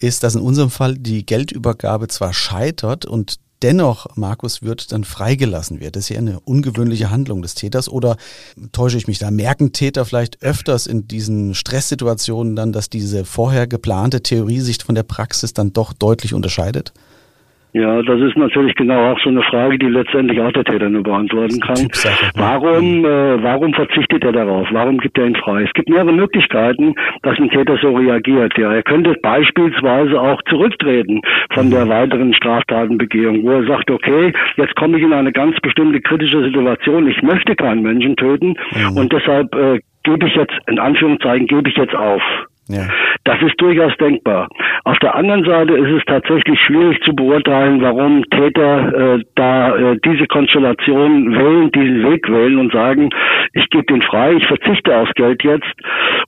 ist, dass in unserem Fall die Geldübergabe zwar scheitert und dennoch Markus Wirth dann freigelassen wird. Das ist ja eine ungewöhnliche Handlung des Täters. Oder täusche ich mich da? Merken Täter vielleicht öfters in diesen Stresssituationen dann, dass diese vorher geplante Theorie sich von der Praxis dann doch deutlich unterscheidet? Ja, das ist natürlich genau auch so eine Frage, die letztendlich auch der Täter nur beantworten kann. Warum, äh, warum verzichtet er darauf? Warum gibt er ihn frei? Es gibt mehrere Möglichkeiten, dass ein Täter so reagiert. Ja, er könnte beispielsweise auch zurücktreten von der weiteren Straftatenbegehung, wo er sagt, okay, jetzt komme ich in eine ganz bestimmte kritische Situation. Ich möchte keinen Menschen töten mhm. und deshalb äh, gebe ich jetzt, in Anführungszeichen, gebe ich jetzt auf. Ja. Das ist durchaus denkbar. Auf der anderen Seite ist es tatsächlich schwierig zu beurteilen, warum Täter äh, da äh, diese Konstellation wählen, diesen Weg wählen und sagen, ich gebe den frei, ich verzichte aufs Geld jetzt.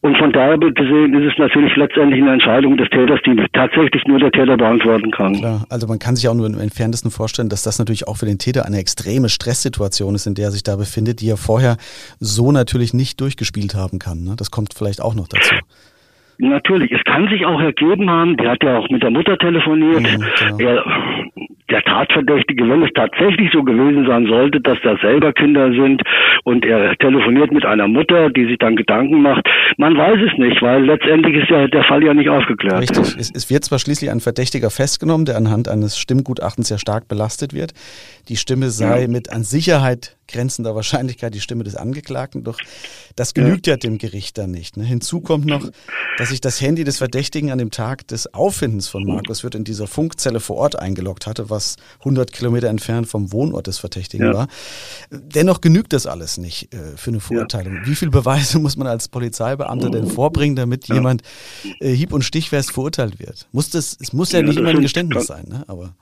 Und von daher gesehen ist es natürlich letztendlich eine Entscheidung des Täters, die tatsächlich nur der Täter beantworten kann. Klar, also man kann sich auch nur im entferntesten vorstellen, dass das natürlich auch für den Täter eine extreme Stresssituation ist, in der er sich da befindet, die er vorher so natürlich nicht durchgespielt haben kann. Ne? Das kommt vielleicht auch noch dazu. Natürlich, es kann sich auch ergeben haben, der hat ja auch mit der Mutter telefoniert. Mhm, genau. er, der Tatverdächtige, wenn es tatsächlich so gewesen sein sollte, dass da selber Kinder sind und er telefoniert mit einer Mutter, die sich dann Gedanken macht, man weiß es nicht, weil letztendlich ist ja der Fall ja nicht aufgeklärt. Richtig, es, es wird zwar schließlich ein Verdächtiger festgenommen, der anhand eines Stimmgutachtens sehr stark belastet wird. Die Stimme sei ja. mit an Sicherheit grenzender Wahrscheinlichkeit die Stimme des Angeklagten, doch das genügt ja, ja dem Gericht dann nicht. Ne? Hinzu kommt noch, dass sich das Handy des Verdächtigen an dem Tag des Auffindens von Markus Wirth in dieser Funkzelle vor Ort eingeloggt hatte, was 100 Kilometer entfernt vom Wohnort des Verdächtigen ja. war. Dennoch genügt das alles nicht äh, für eine Verurteilung. Ja. Wie viele Beweise muss man als Polizeibeamter denn vorbringen, damit jemand äh, hieb- und stichfest verurteilt wird? Muss das, es muss ja, nicht immer ein Geständnis sein, ne? aber...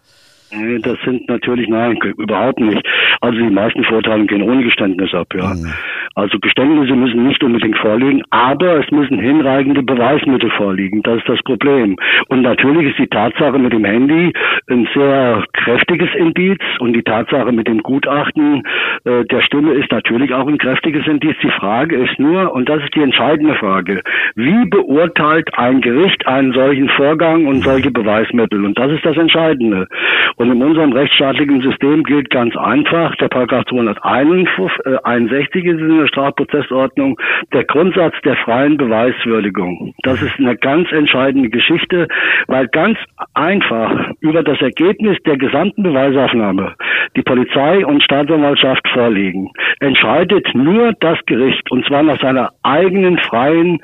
Nee, das sind natürlich, nein, überhaupt nicht. Also die meisten Verurteilungen gehen ohne Geständnis ab, ja. Mhm. Also Geständnisse müssen nicht unbedingt vorliegen, aber es müssen hinreichende Beweismittel vorliegen. Das ist das Problem. Und natürlich ist die Tatsache mit dem Handy ein sehr kräftiges Indiz und die Tatsache mit dem Gutachten äh, der Stimme ist natürlich auch ein kräftiges Indiz. Die Frage ist nur, und das ist die entscheidende Frage, wie beurteilt ein Gericht einen solchen Vorgang und solche Beweismittel? Und das ist das Entscheidende. Und in unserem rechtsstaatlichen System gilt ganz einfach, der Paragraph 261 ist in der Strafprozessordnung, der Grundsatz der freien Beweiswürdigung. Das ist eine ganz entscheidende Geschichte, weil ganz einfach über das Ergebnis der gesamten Beweisaufnahme die Polizei und Staatsanwaltschaft vorliegen, entscheidet nur das Gericht und zwar nach seiner eigenen freien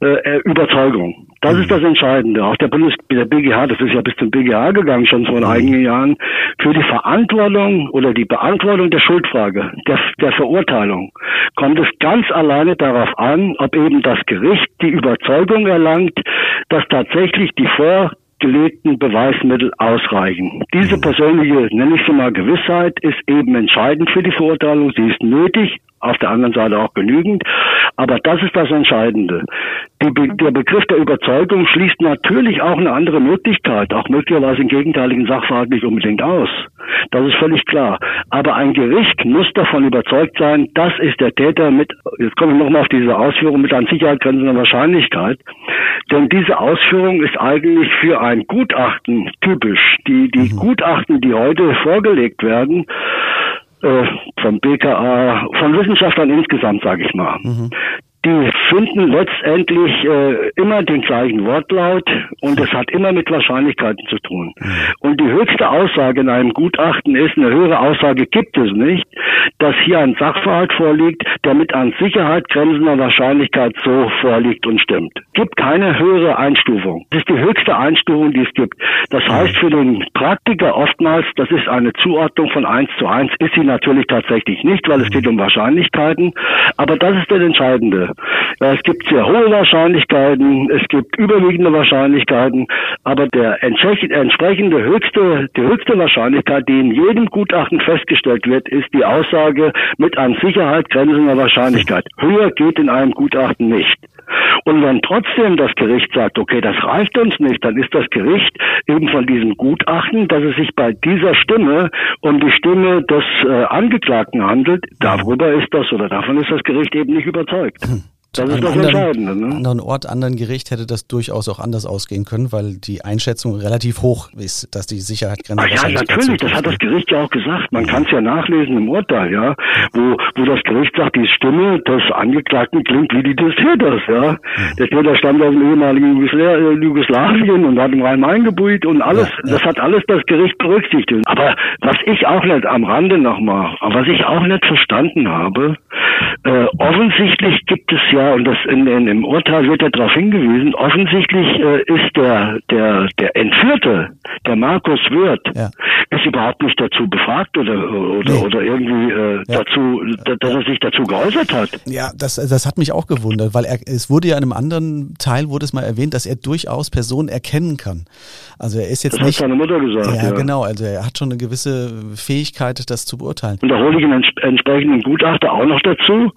äh, Überzeugung. Das ist das Entscheidende. Auch der Bundes, der BGH, das ist ja bis zum BGH gegangen, schon vor einigen Jahren, für die Verantwortung oder die Beantwortung der Schuldfrage, der, der Verurteilung, kommt es ganz alleine darauf an, ob eben das Gericht die Überzeugung erlangt, dass tatsächlich die vor gelegten Beweismittel ausreichen. Diese persönliche, nenne ich sie mal, Gewissheit ist eben entscheidend für die Verurteilung. Sie ist nötig, auf der anderen Seite auch genügend. Aber das ist das Entscheidende. Die, der Begriff der Überzeugung schließt natürlich auch eine andere Möglichkeit, auch möglicherweise einen gegenteiligen Sachverhalt nicht unbedingt aus. Das ist völlig klar. Aber ein Gericht muss davon überzeugt sein, das ist der Täter mit, jetzt komme ich nochmal auf diese Ausführung, mit an Sicherheit grenzender Wahrscheinlichkeit. Denn diese Ausführung ist eigentlich für ein Gutachten typisch. Die, die mhm. Gutachten, die heute vorgelegt werden, äh, vom BKA, von Wissenschaftlern insgesamt, sage ich mal. Mhm die finden letztendlich äh, immer den gleichen Wortlaut und es hat immer mit Wahrscheinlichkeiten zu tun. Und die höchste Aussage in einem Gutachten ist, eine höhere Aussage gibt es nicht, dass hier ein Sachverhalt vorliegt, der mit an Sicherheit grenzender Wahrscheinlichkeit so vorliegt und stimmt. Gibt keine höhere Einstufung. Das ist die höchste Einstufung, die es gibt. Das heißt für den Praktiker oftmals, das ist eine Zuordnung von eins zu eins, ist sie natürlich tatsächlich nicht, weil es geht um Wahrscheinlichkeiten. Aber das ist das Entscheidende. Es gibt sehr hohe Wahrscheinlichkeiten, es gibt überwiegende Wahrscheinlichkeiten, aber der entsprechende höchste, die höchste Wahrscheinlichkeit, die in jedem Gutachten festgestellt wird, ist die Aussage mit an Sicherheit grenzender Wahrscheinlichkeit. Höher geht in einem Gutachten nicht. Und wenn trotzdem das Gericht sagt, okay, das reicht uns nicht, dann ist das Gericht eben von diesem Gutachten, dass es sich bei dieser Stimme um die Stimme des äh, Angeklagten handelt, darüber ist das oder davon ist das Gericht eben nicht überzeugt. Hm. Das ist das anderen, Entscheidende. Ne? anderen Ort, anderen Gericht hätte das durchaus auch anders ausgehen können, weil die Einschätzung relativ hoch ist, dass die Sicherheitsgrenze. Ach ja, natürlich, das hat das Gericht ja auch gesagt. Man kann es ja nachlesen im Urteil, ja, wo, wo das Gericht sagt, die Stimme des Angeklagten klingt wie die des Täters, ja. Mhm. Der Täter stammt aus dem ehemaligen äh, Jugoslawien und hat im Rhein-Main-Gebiet und alles, ja, ja. das hat alles das Gericht berücksichtigt. Aber was ich auch nicht am Rande nochmal, was ich auch nicht verstanden habe, äh, offensichtlich gibt es ja und das in, in, im Urteil wird ja darauf hingewiesen, offensichtlich äh, ist der, der, der Entführte, der Markus Wirth, ja. ist überhaupt nicht dazu befragt oder, oder, nee. oder irgendwie äh, ja. dazu, dass er sich dazu geäußert hat. Ja, das, das hat mich auch gewundert, weil er, es wurde ja in einem anderen Teil, wurde es mal erwähnt, dass er durchaus Personen erkennen kann. Also er ist jetzt das nicht. Hat seine Mutter gesagt. Ja, ja, genau. Also er hat schon eine gewisse Fähigkeit, das zu beurteilen. Und da hole ich einen entsprechenden Gutachter auch noch dazu,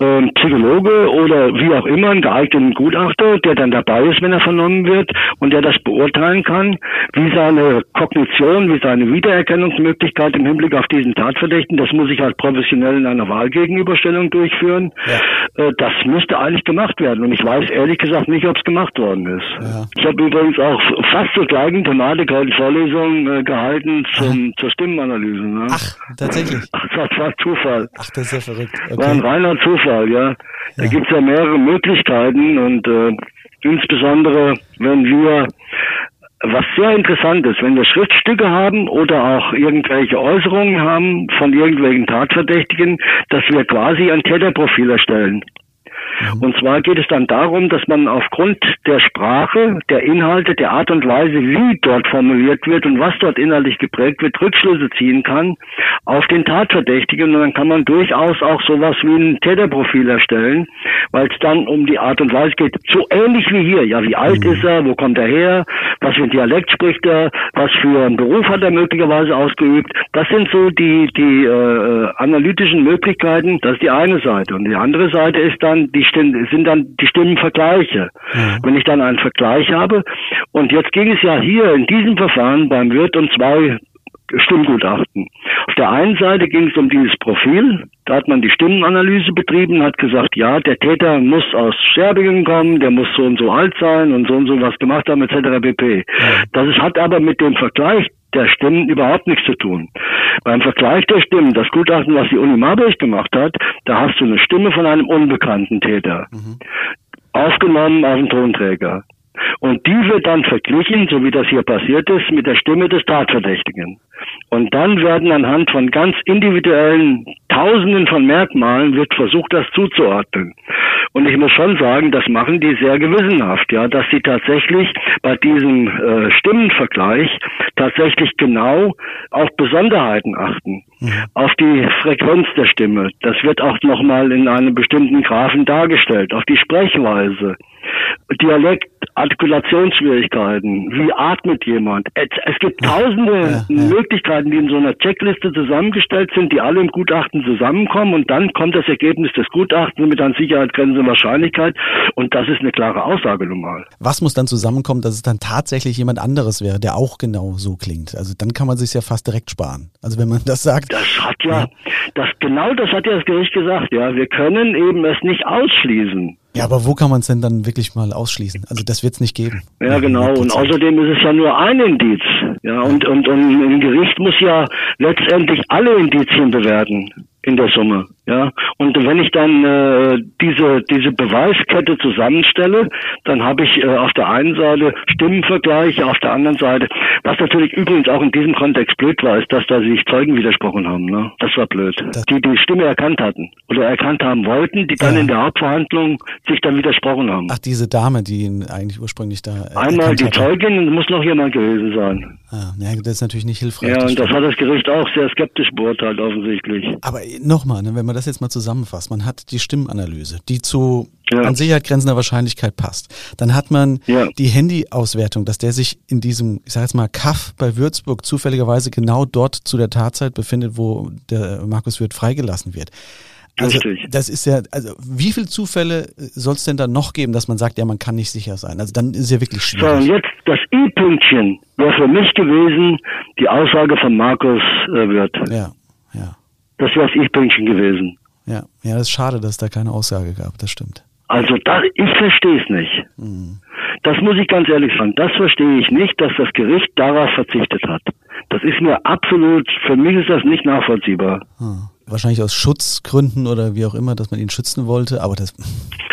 ähm, Psychologe oder wie auch immer, einen geeigneten Gutachter, der dann dabei ist, wenn er vernommen wird und der das beurteilen kann, wie seine Kognition, wie seine Wiedererkennungsmöglichkeit im Hinblick auf diesen Tatverdächtigen, das muss ich halt professionell in einer Wahlgegenüberstellung durchführen. Ja. Äh, das müsste eigentlich gemacht werden und ich weiß ehrlich gesagt nicht, ob es gemacht worden ist. Ja. Ich habe übrigens auch fast zur gleichen Thematik heute Vorlesungen äh, gehalten zum, zur Stimmenanalyse. Ne? Ach, tatsächlich? Ach, das war Zufall. Ach, das ist ja verrückt. Okay. War ein reiner Zufall, ja. Da gibt es ja mehrere Möglichkeiten und äh, insbesondere wenn wir was sehr interessant ist, wenn wir Schriftstücke haben oder auch irgendwelche Äußerungen haben von irgendwelchen Tatverdächtigen, dass wir quasi ein Täterprofil erstellen. Mhm. Und zwar geht es dann darum, dass man aufgrund der Sprache, der Inhalte, der Art und Weise, wie dort formuliert wird und was dort inhaltlich geprägt wird, Rückschlüsse ziehen kann auf den Tatverdächtigen und dann kann man durchaus auch sowas wie ein Täterprofil erstellen, weil es dann um die Art und Weise geht. So ähnlich wie hier. Ja, wie alt mhm. ist er? Wo kommt er her? Was für ein Dialekt spricht er? Was für einen Beruf hat er möglicherweise ausgeübt? Das sind so die, die äh, analytischen Möglichkeiten. Das ist die eine Seite. Und die andere Seite ist dann, die Stimmen, sind dann die Stimmenvergleiche. Mhm. Wenn ich dann einen Vergleich habe, und jetzt ging es ja hier in diesem Verfahren beim Wirt um zwei Stimmgutachten. Auf der einen Seite ging es um dieses Profil. Da hat man die Stimmenanalyse betrieben, hat gesagt, ja, der Täter muss aus Serbien kommen, der muss so und so alt sein und so und so was gemacht haben, etc. pp. Das ist, hat aber mit dem Vergleich der Stimmen überhaupt nichts zu tun. Beim Vergleich der Stimmen, das Gutachten, was die Uni Marburg gemacht hat, da hast du eine Stimme von einem unbekannten Täter. Mhm. Aufgenommen auf den Tonträger. Und die wird dann verglichen, so wie das hier passiert ist, mit der Stimme des Tatverdächtigen. Und dann werden anhand von ganz individuellen Tausenden von Merkmalen wird versucht, das zuzuordnen. Und ich muss schon sagen, das machen die sehr gewissenhaft, ja, dass sie tatsächlich bei diesem äh, Stimmenvergleich tatsächlich genau auf Besonderheiten achten, mhm. auf die Frequenz der Stimme. Das wird auch nochmal in einem bestimmten Graphen dargestellt, auf die Sprechweise. Dialekt, Artikulationsschwierigkeiten, wie atmet jemand. Es, es gibt tausende ja, ja. Möglichkeiten, die in so einer Checkliste zusammengestellt sind, die alle im Gutachten zusammenkommen und dann kommt das Ergebnis des Gutachtens mit an Sicherheit grenzender Wahrscheinlichkeit und das ist eine klare Aussage normal. Was muss dann zusammenkommen, dass es dann tatsächlich jemand anderes wäre, der auch genau so klingt? Also dann kann man sich ja fast direkt sparen. Also wenn man das sagt. Das hat ja, das genau das hat ja das Gericht gesagt, ja. Wir können eben es nicht ausschließen. Ja, aber wo kann man es denn dann wirklich mal ausschließen? Also das wird es nicht geben. Ja, genau. Und außerdem ist es ja nur ein Indiz. Ja, und, und, und ein Gericht muss ja letztendlich alle Indizien bewerten in der Summe. Ja, und wenn ich dann äh, diese diese Beweiskette zusammenstelle, dann habe ich äh, auf der einen Seite Stimmenvergleiche, auf der anderen Seite, was natürlich übrigens auch in diesem Kontext blöd war, ist, dass da sich Zeugen widersprochen haben. Ne? Das war blöd. Das die die Stimme erkannt hatten oder erkannt haben wollten, die dann ja. in der Hauptverhandlung sich dann widersprochen haben. Ach, diese Dame, die ihn eigentlich ursprünglich da. Einmal die Zeugin, muss noch jemand gewesen sein. Ah, ja, das ist natürlich nicht hilfreich. Ja, und das hat das Gericht auch sehr skeptisch beurteilt, offensichtlich. Aber nochmal, ne, wenn man das jetzt mal zusammenfasst, man hat die Stimmenanalyse, die zu ja. an Sicherheit grenzender Wahrscheinlichkeit passt. Dann hat man ja. die Handyauswertung, dass der sich in diesem, ich sag jetzt mal, Kaff bei Würzburg zufälligerweise genau dort zu der Tatzeit befindet, wo der Markus Wirth freigelassen wird. Also Richtig. das ist ja, also wie viele Zufälle soll es denn da noch geben, dass man sagt, ja, man kann nicht sicher sein? Also dann ist ja wirklich schwierig. So, jetzt das I-Pünktchen wäre für mich gewesen die Aussage von Markus äh, Wirth. Ja. Das wäre das I-Pünktchen gewesen. Ja, ja, das ist schade, dass es da keine Aussage gab, das stimmt. Also da, ich verstehe es nicht. Mhm. Das muss ich ganz ehrlich sagen. Das verstehe ich nicht, dass das Gericht darauf verzichtet hat. Das ist mir absolut, für mich ist das nicht nachvollziehbar. Hm. Wahrscheinlich aus Schutzgründen oder wie auch immer, dass man ihn schützen wollte, aber das.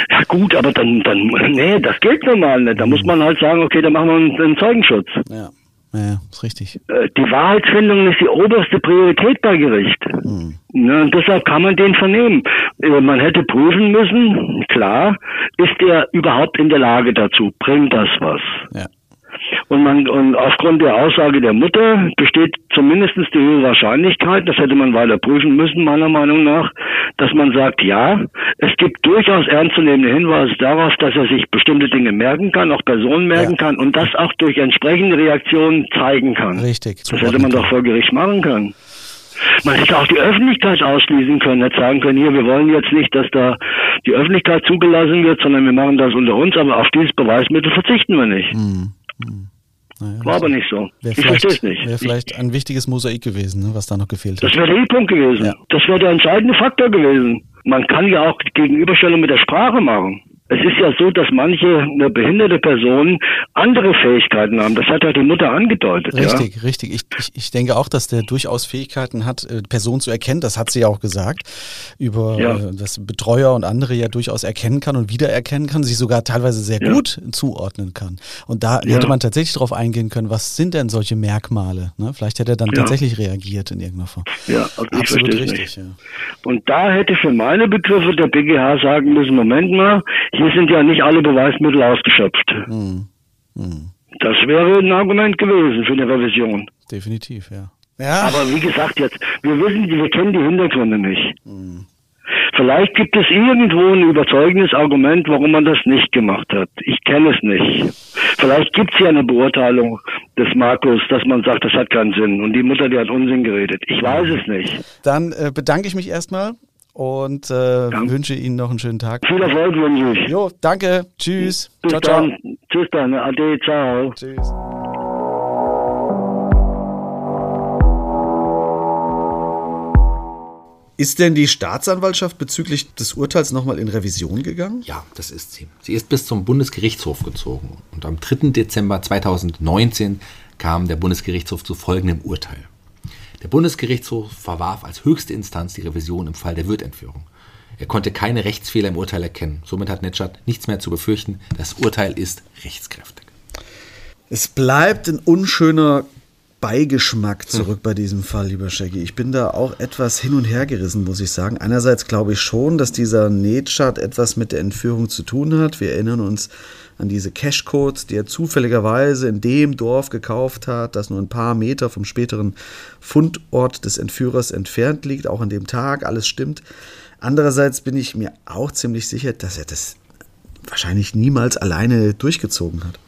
Ja gut, aber dann, dann, nee, das gilt normal nicht. Da mhm. muss man halt sagen, okay, dann machen wir einen, einen Zeugenschutz. Ja. Ja, ist richtig. Äh, die Wahrheitsfindung ist die oberste Priorität bei Gericht. Hm. Ja, und deshalb kann man den vernehmen. Äh, man hätte prüfen müssen, klar, ist er überhaupt in der Lage dazu? Bringt das was? Ja. Und, man, und aufgrund der Aussage der Mutter besteht zumindest die höhere Wahrscheinlichkeit, das hätte man weiter prüfen müssen, meiner Meinung nach, dass man sagt, ja, es gibt durchaus ernstzunehmende Hinweise darauf, dass er sich bestimmte Dinge merken kann, auch Personen merken ja. kann und das auch durch entsprechende Reaktionen zeigen kann. Richtig. Das hätte man doch vor Gericht machen können. Man hätte auch die Öffentlichkeit ausschließen können, hätte sagen können, hier, wir wollen jetzt nicht, dass da die Öffentlichkeit zugelassen wird, sondern wir machen das unter uns, aber auf dieses Beweismittel verzichten wir nicht. Hm. Hm. Naja, War aber nicht so. Ich verstehe es nicht. Wäre vielleicht ein wichtiges Mosaik gewesen, ne, was da noch gefehlt hat. Das wäre der E-Punkt gewesen. Ja. Das wäre der entscheidende Faktor gewesen. Man kann ja auch Gegenüberstellung mit der Sprache machen. Es ist ja so, dass manche eine behinderte Person andere Fähigkeiten haben. Das hat ja die Mutter angedeutet. Richtig, ja? richtig. Ich, ich, ich denke auch, dass der durchaus Fähigkeiten hat, äh, Personen zu erkennen. Das hat sie ja auch gesagt. Über ja. Äh, dass Betreuer und andere ja durchaus erkennen kann und wiedererkennen kann, sich sogar teilweise sehr ja. gut zuordnen kann. Und da hätte man tatsächlich darauf eingehen können, was sind denn solche Merkmale? Ne? Vielleicht hätte er dann tatsächlich reagiert in irgendeiner Form. Ja, also absolut richtig. Und da hätte für meine Begriffe der BGH sagen müssen, Moment mal, hier sind ja nicht alle Beweismittel ausgeschöpft. Hm. Hm. Das wäre ein Argument gewesen für eine Revision. Definitiv, ja. Ja. Aber wie gesagt jetzt, wir wissen, wir kennen die Hintergründe nicht. Mhm. Vielleicht gibt es irgendwo ein überzeugendes Argument, warum man das nicht gemacht hat. Ich kenne es nicht. Vielleicht gibt es ja eine Beurteilung des Markus, dass man sagt, das hat keinen Sinn. Und die Mutter, die hat Unsinn geredet. Ich weiß es nicht. Dann äh, bedanke ich mich erstmal und äh, wünsche Ihnen noch einen schönen Tag. Viel Erfolg wünsche ich. Jo, danke. Tschüss. Bis ciao, dann. Ciao. Tschüss dann. Ade, ciao. Tschüss. Ist denn die Staatsanwaltschaft bezüglich des Urteils nochmal in Revision gegangen? Ja, das ist sie. Sie ist bis zum Bundesgerichtshof gezogen. Und am 3. Dezember 2019 kam der Bundesgerichtshof zu folgendem Urteil. Der Bundesgerichtshof verwarf als höchste Instanz die Revision im Fall der Würdentführung. Er konnte keine Rechtsfehler im Urteil erkennen. Somit hat Netschat nichts mehr zu befürchten. Das Urteil ist rechtskräftig. Es bleibt ein unschöner Beigeschmack zurück bei diesem Fall, lieber Shaggy. Ich bin da auch etwas hin und her gerissen, muss ich sagen. Einerseits glaube ich schon, dass dieser Netschat etwas mit der Entführung zu tun hat. Wir erinnern uns an diese Cashcodes, die er zufälligerweise in dem Dorf gekauft hat, das nur ein paar Meter vom späteren Fundort des Entführers entfernt liegt, auch an dem Tag, alles stimmt. Andererseits bin ich mir auch ziemlich sicher, dass er das wahrscheinlich niemals alleine durchgezogen hat.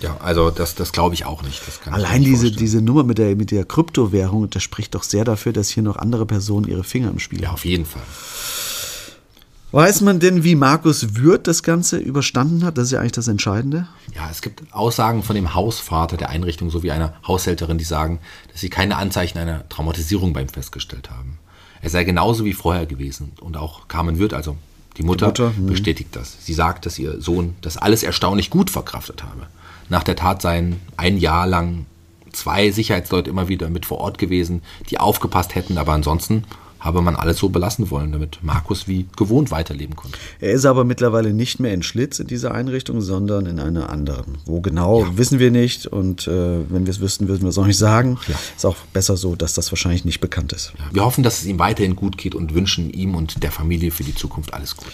Ja, also das, das glaube ich auch nicht. Allein nicht diese, diese Nummer mit der, mit der Kryptowährung, das spricht doch sehr dafür, dass hier noch andere Personen ihre Finger im Spiel haben. Ja, auf jeden Fall. Weiß man denn, wie Markus Würth das Ganze überstanden hat? Das ist ja eigentlich das Entscheidende. Ja, es gibt Aussagen von dem Hausvater der Einrichtung sowie einer Haushälterin, die sagen, dass sie keine Anzeichen einer Traumatisierung bei ihm festgestellt haben. Er sei genauso wie vorher gewesen. Und auch Carmen Würth, also die Mutter, die Mutter hm. bestätigt das. Sie sagt, dass ihr Sohn das alles erstaunlich gut verkraftet habe. Nach der Tat seien ein Jahr lang zwei Sicherheitsleute immer wieder mit vor Ort gewesen, die aufgepasst hätten, aber ansonsten habe man alles so belassen wollen, damit Markus wie gewohnt weiterleben konnte. Er ist aber mittlerweile nicht mehr in Schlitz in dieser Einrichtung, sondern in einer anderen. Wo genau, ja. wissen wir nicht. Und äh, wenn wir es wüssten, würden wir es auch nicht sagen. Ja. Ist auch besser so, dass das wahrscheinlich nicht bekannt ist. Ja. Wir hoffen, dass es ihm weiterhin gut geht und wünschen ihm und der Familie für die Zukunft alles Gute.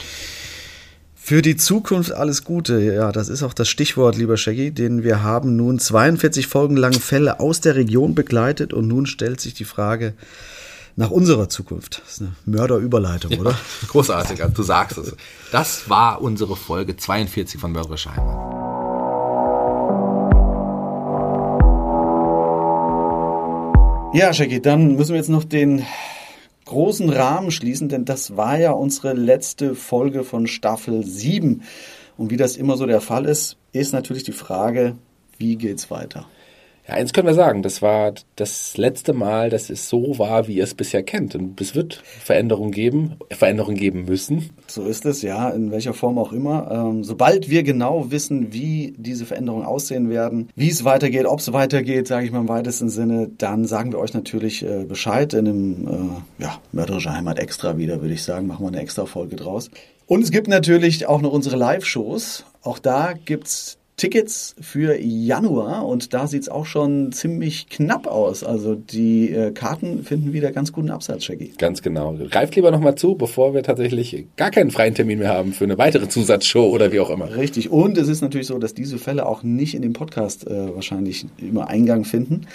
Für die Zukunft alles Gute. Ja, das ist auch das Stichwort, lieber Shaggy, denn wir haben nun 42 Folgen lang Fälle aus der Region begleitet und nun stellt sich die Frage nach unserer Zukunft. Das ist eine Mörderüberleitung, oder? Ja, großartig, also du sagst es. Das war unsere Folge 42 von Mörderische Heimat. Ja, Shaggy, dann müssen wir jetzt noch den großen Rahmen schließen, denn das war ja unsere letzte Folge von Staffel 7. Und wie das immer so der Fall ist, ist natürlich die Frage, wie geht's weiter? Ja, eins können wir sagen, das war das letzte Mal, dass es so war, wie ihr es bisher kennt. Und es wird Veränderungen geben, Veränderungen geben müssen. So ist es, ja, in welcher Form auch immer. Ähm, sobald wir genau wissen, wie diese Veränderungen aussehen werden, wie es weitergeht, ob es weitergeht, sage ich mal im weitesten Sinne, dann sagen wir euch natürlich äh, Bescheid in einem äh, ja, mörderische Heimat extra wieder, würde ich sagen. Machen wir eine extra Folge draus. Und es gibt natürlich auch noch unsere Live-Shows. Auch da gibt's Tickets für Januar und da sieht es auch schon ziemlich knapp aus. Also die äh, Karten finden wieder ganz guten Absatz, Shaggy. Ganz genau. Greift lieber nochmal zu, bevor wir tatsächlich gar keinen freien Termin mehr haben für eine weitere Zusatzshow oder wie auch immer. Richtig. Und es ist natürlich so, dass diese Fälle auch nicht in dem Podcast äh, wahrscheinlich immer Eingang finden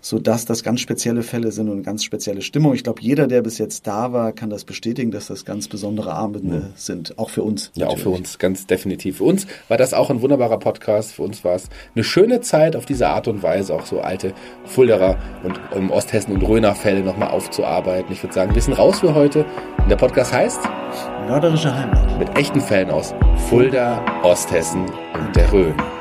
sodass das ganz spezielle Fälle sind und eine ganz spezielle Stimmung. Ich glaube, jeder, der bis jetzt da war, kann das bestätigen, dass das ganz besondere Abende mhm. sind, auch für uns. Ja, natürlich. auch für uns, ganz definitiv. Für uns war das auch ein wunderbarer Podcast. Für uns war es eine schöne Zeit, auf diese Art und Weise auch so alte Fulderer und um Osthessen und Röner Fälle nochmal aufzuarbeiten. Ich würde sagen, wir sind raus für heute. Und der Podcast heißt Mörderische Heimat. Mit echten Fällen aus Fulda, Osthessen und der Rhön.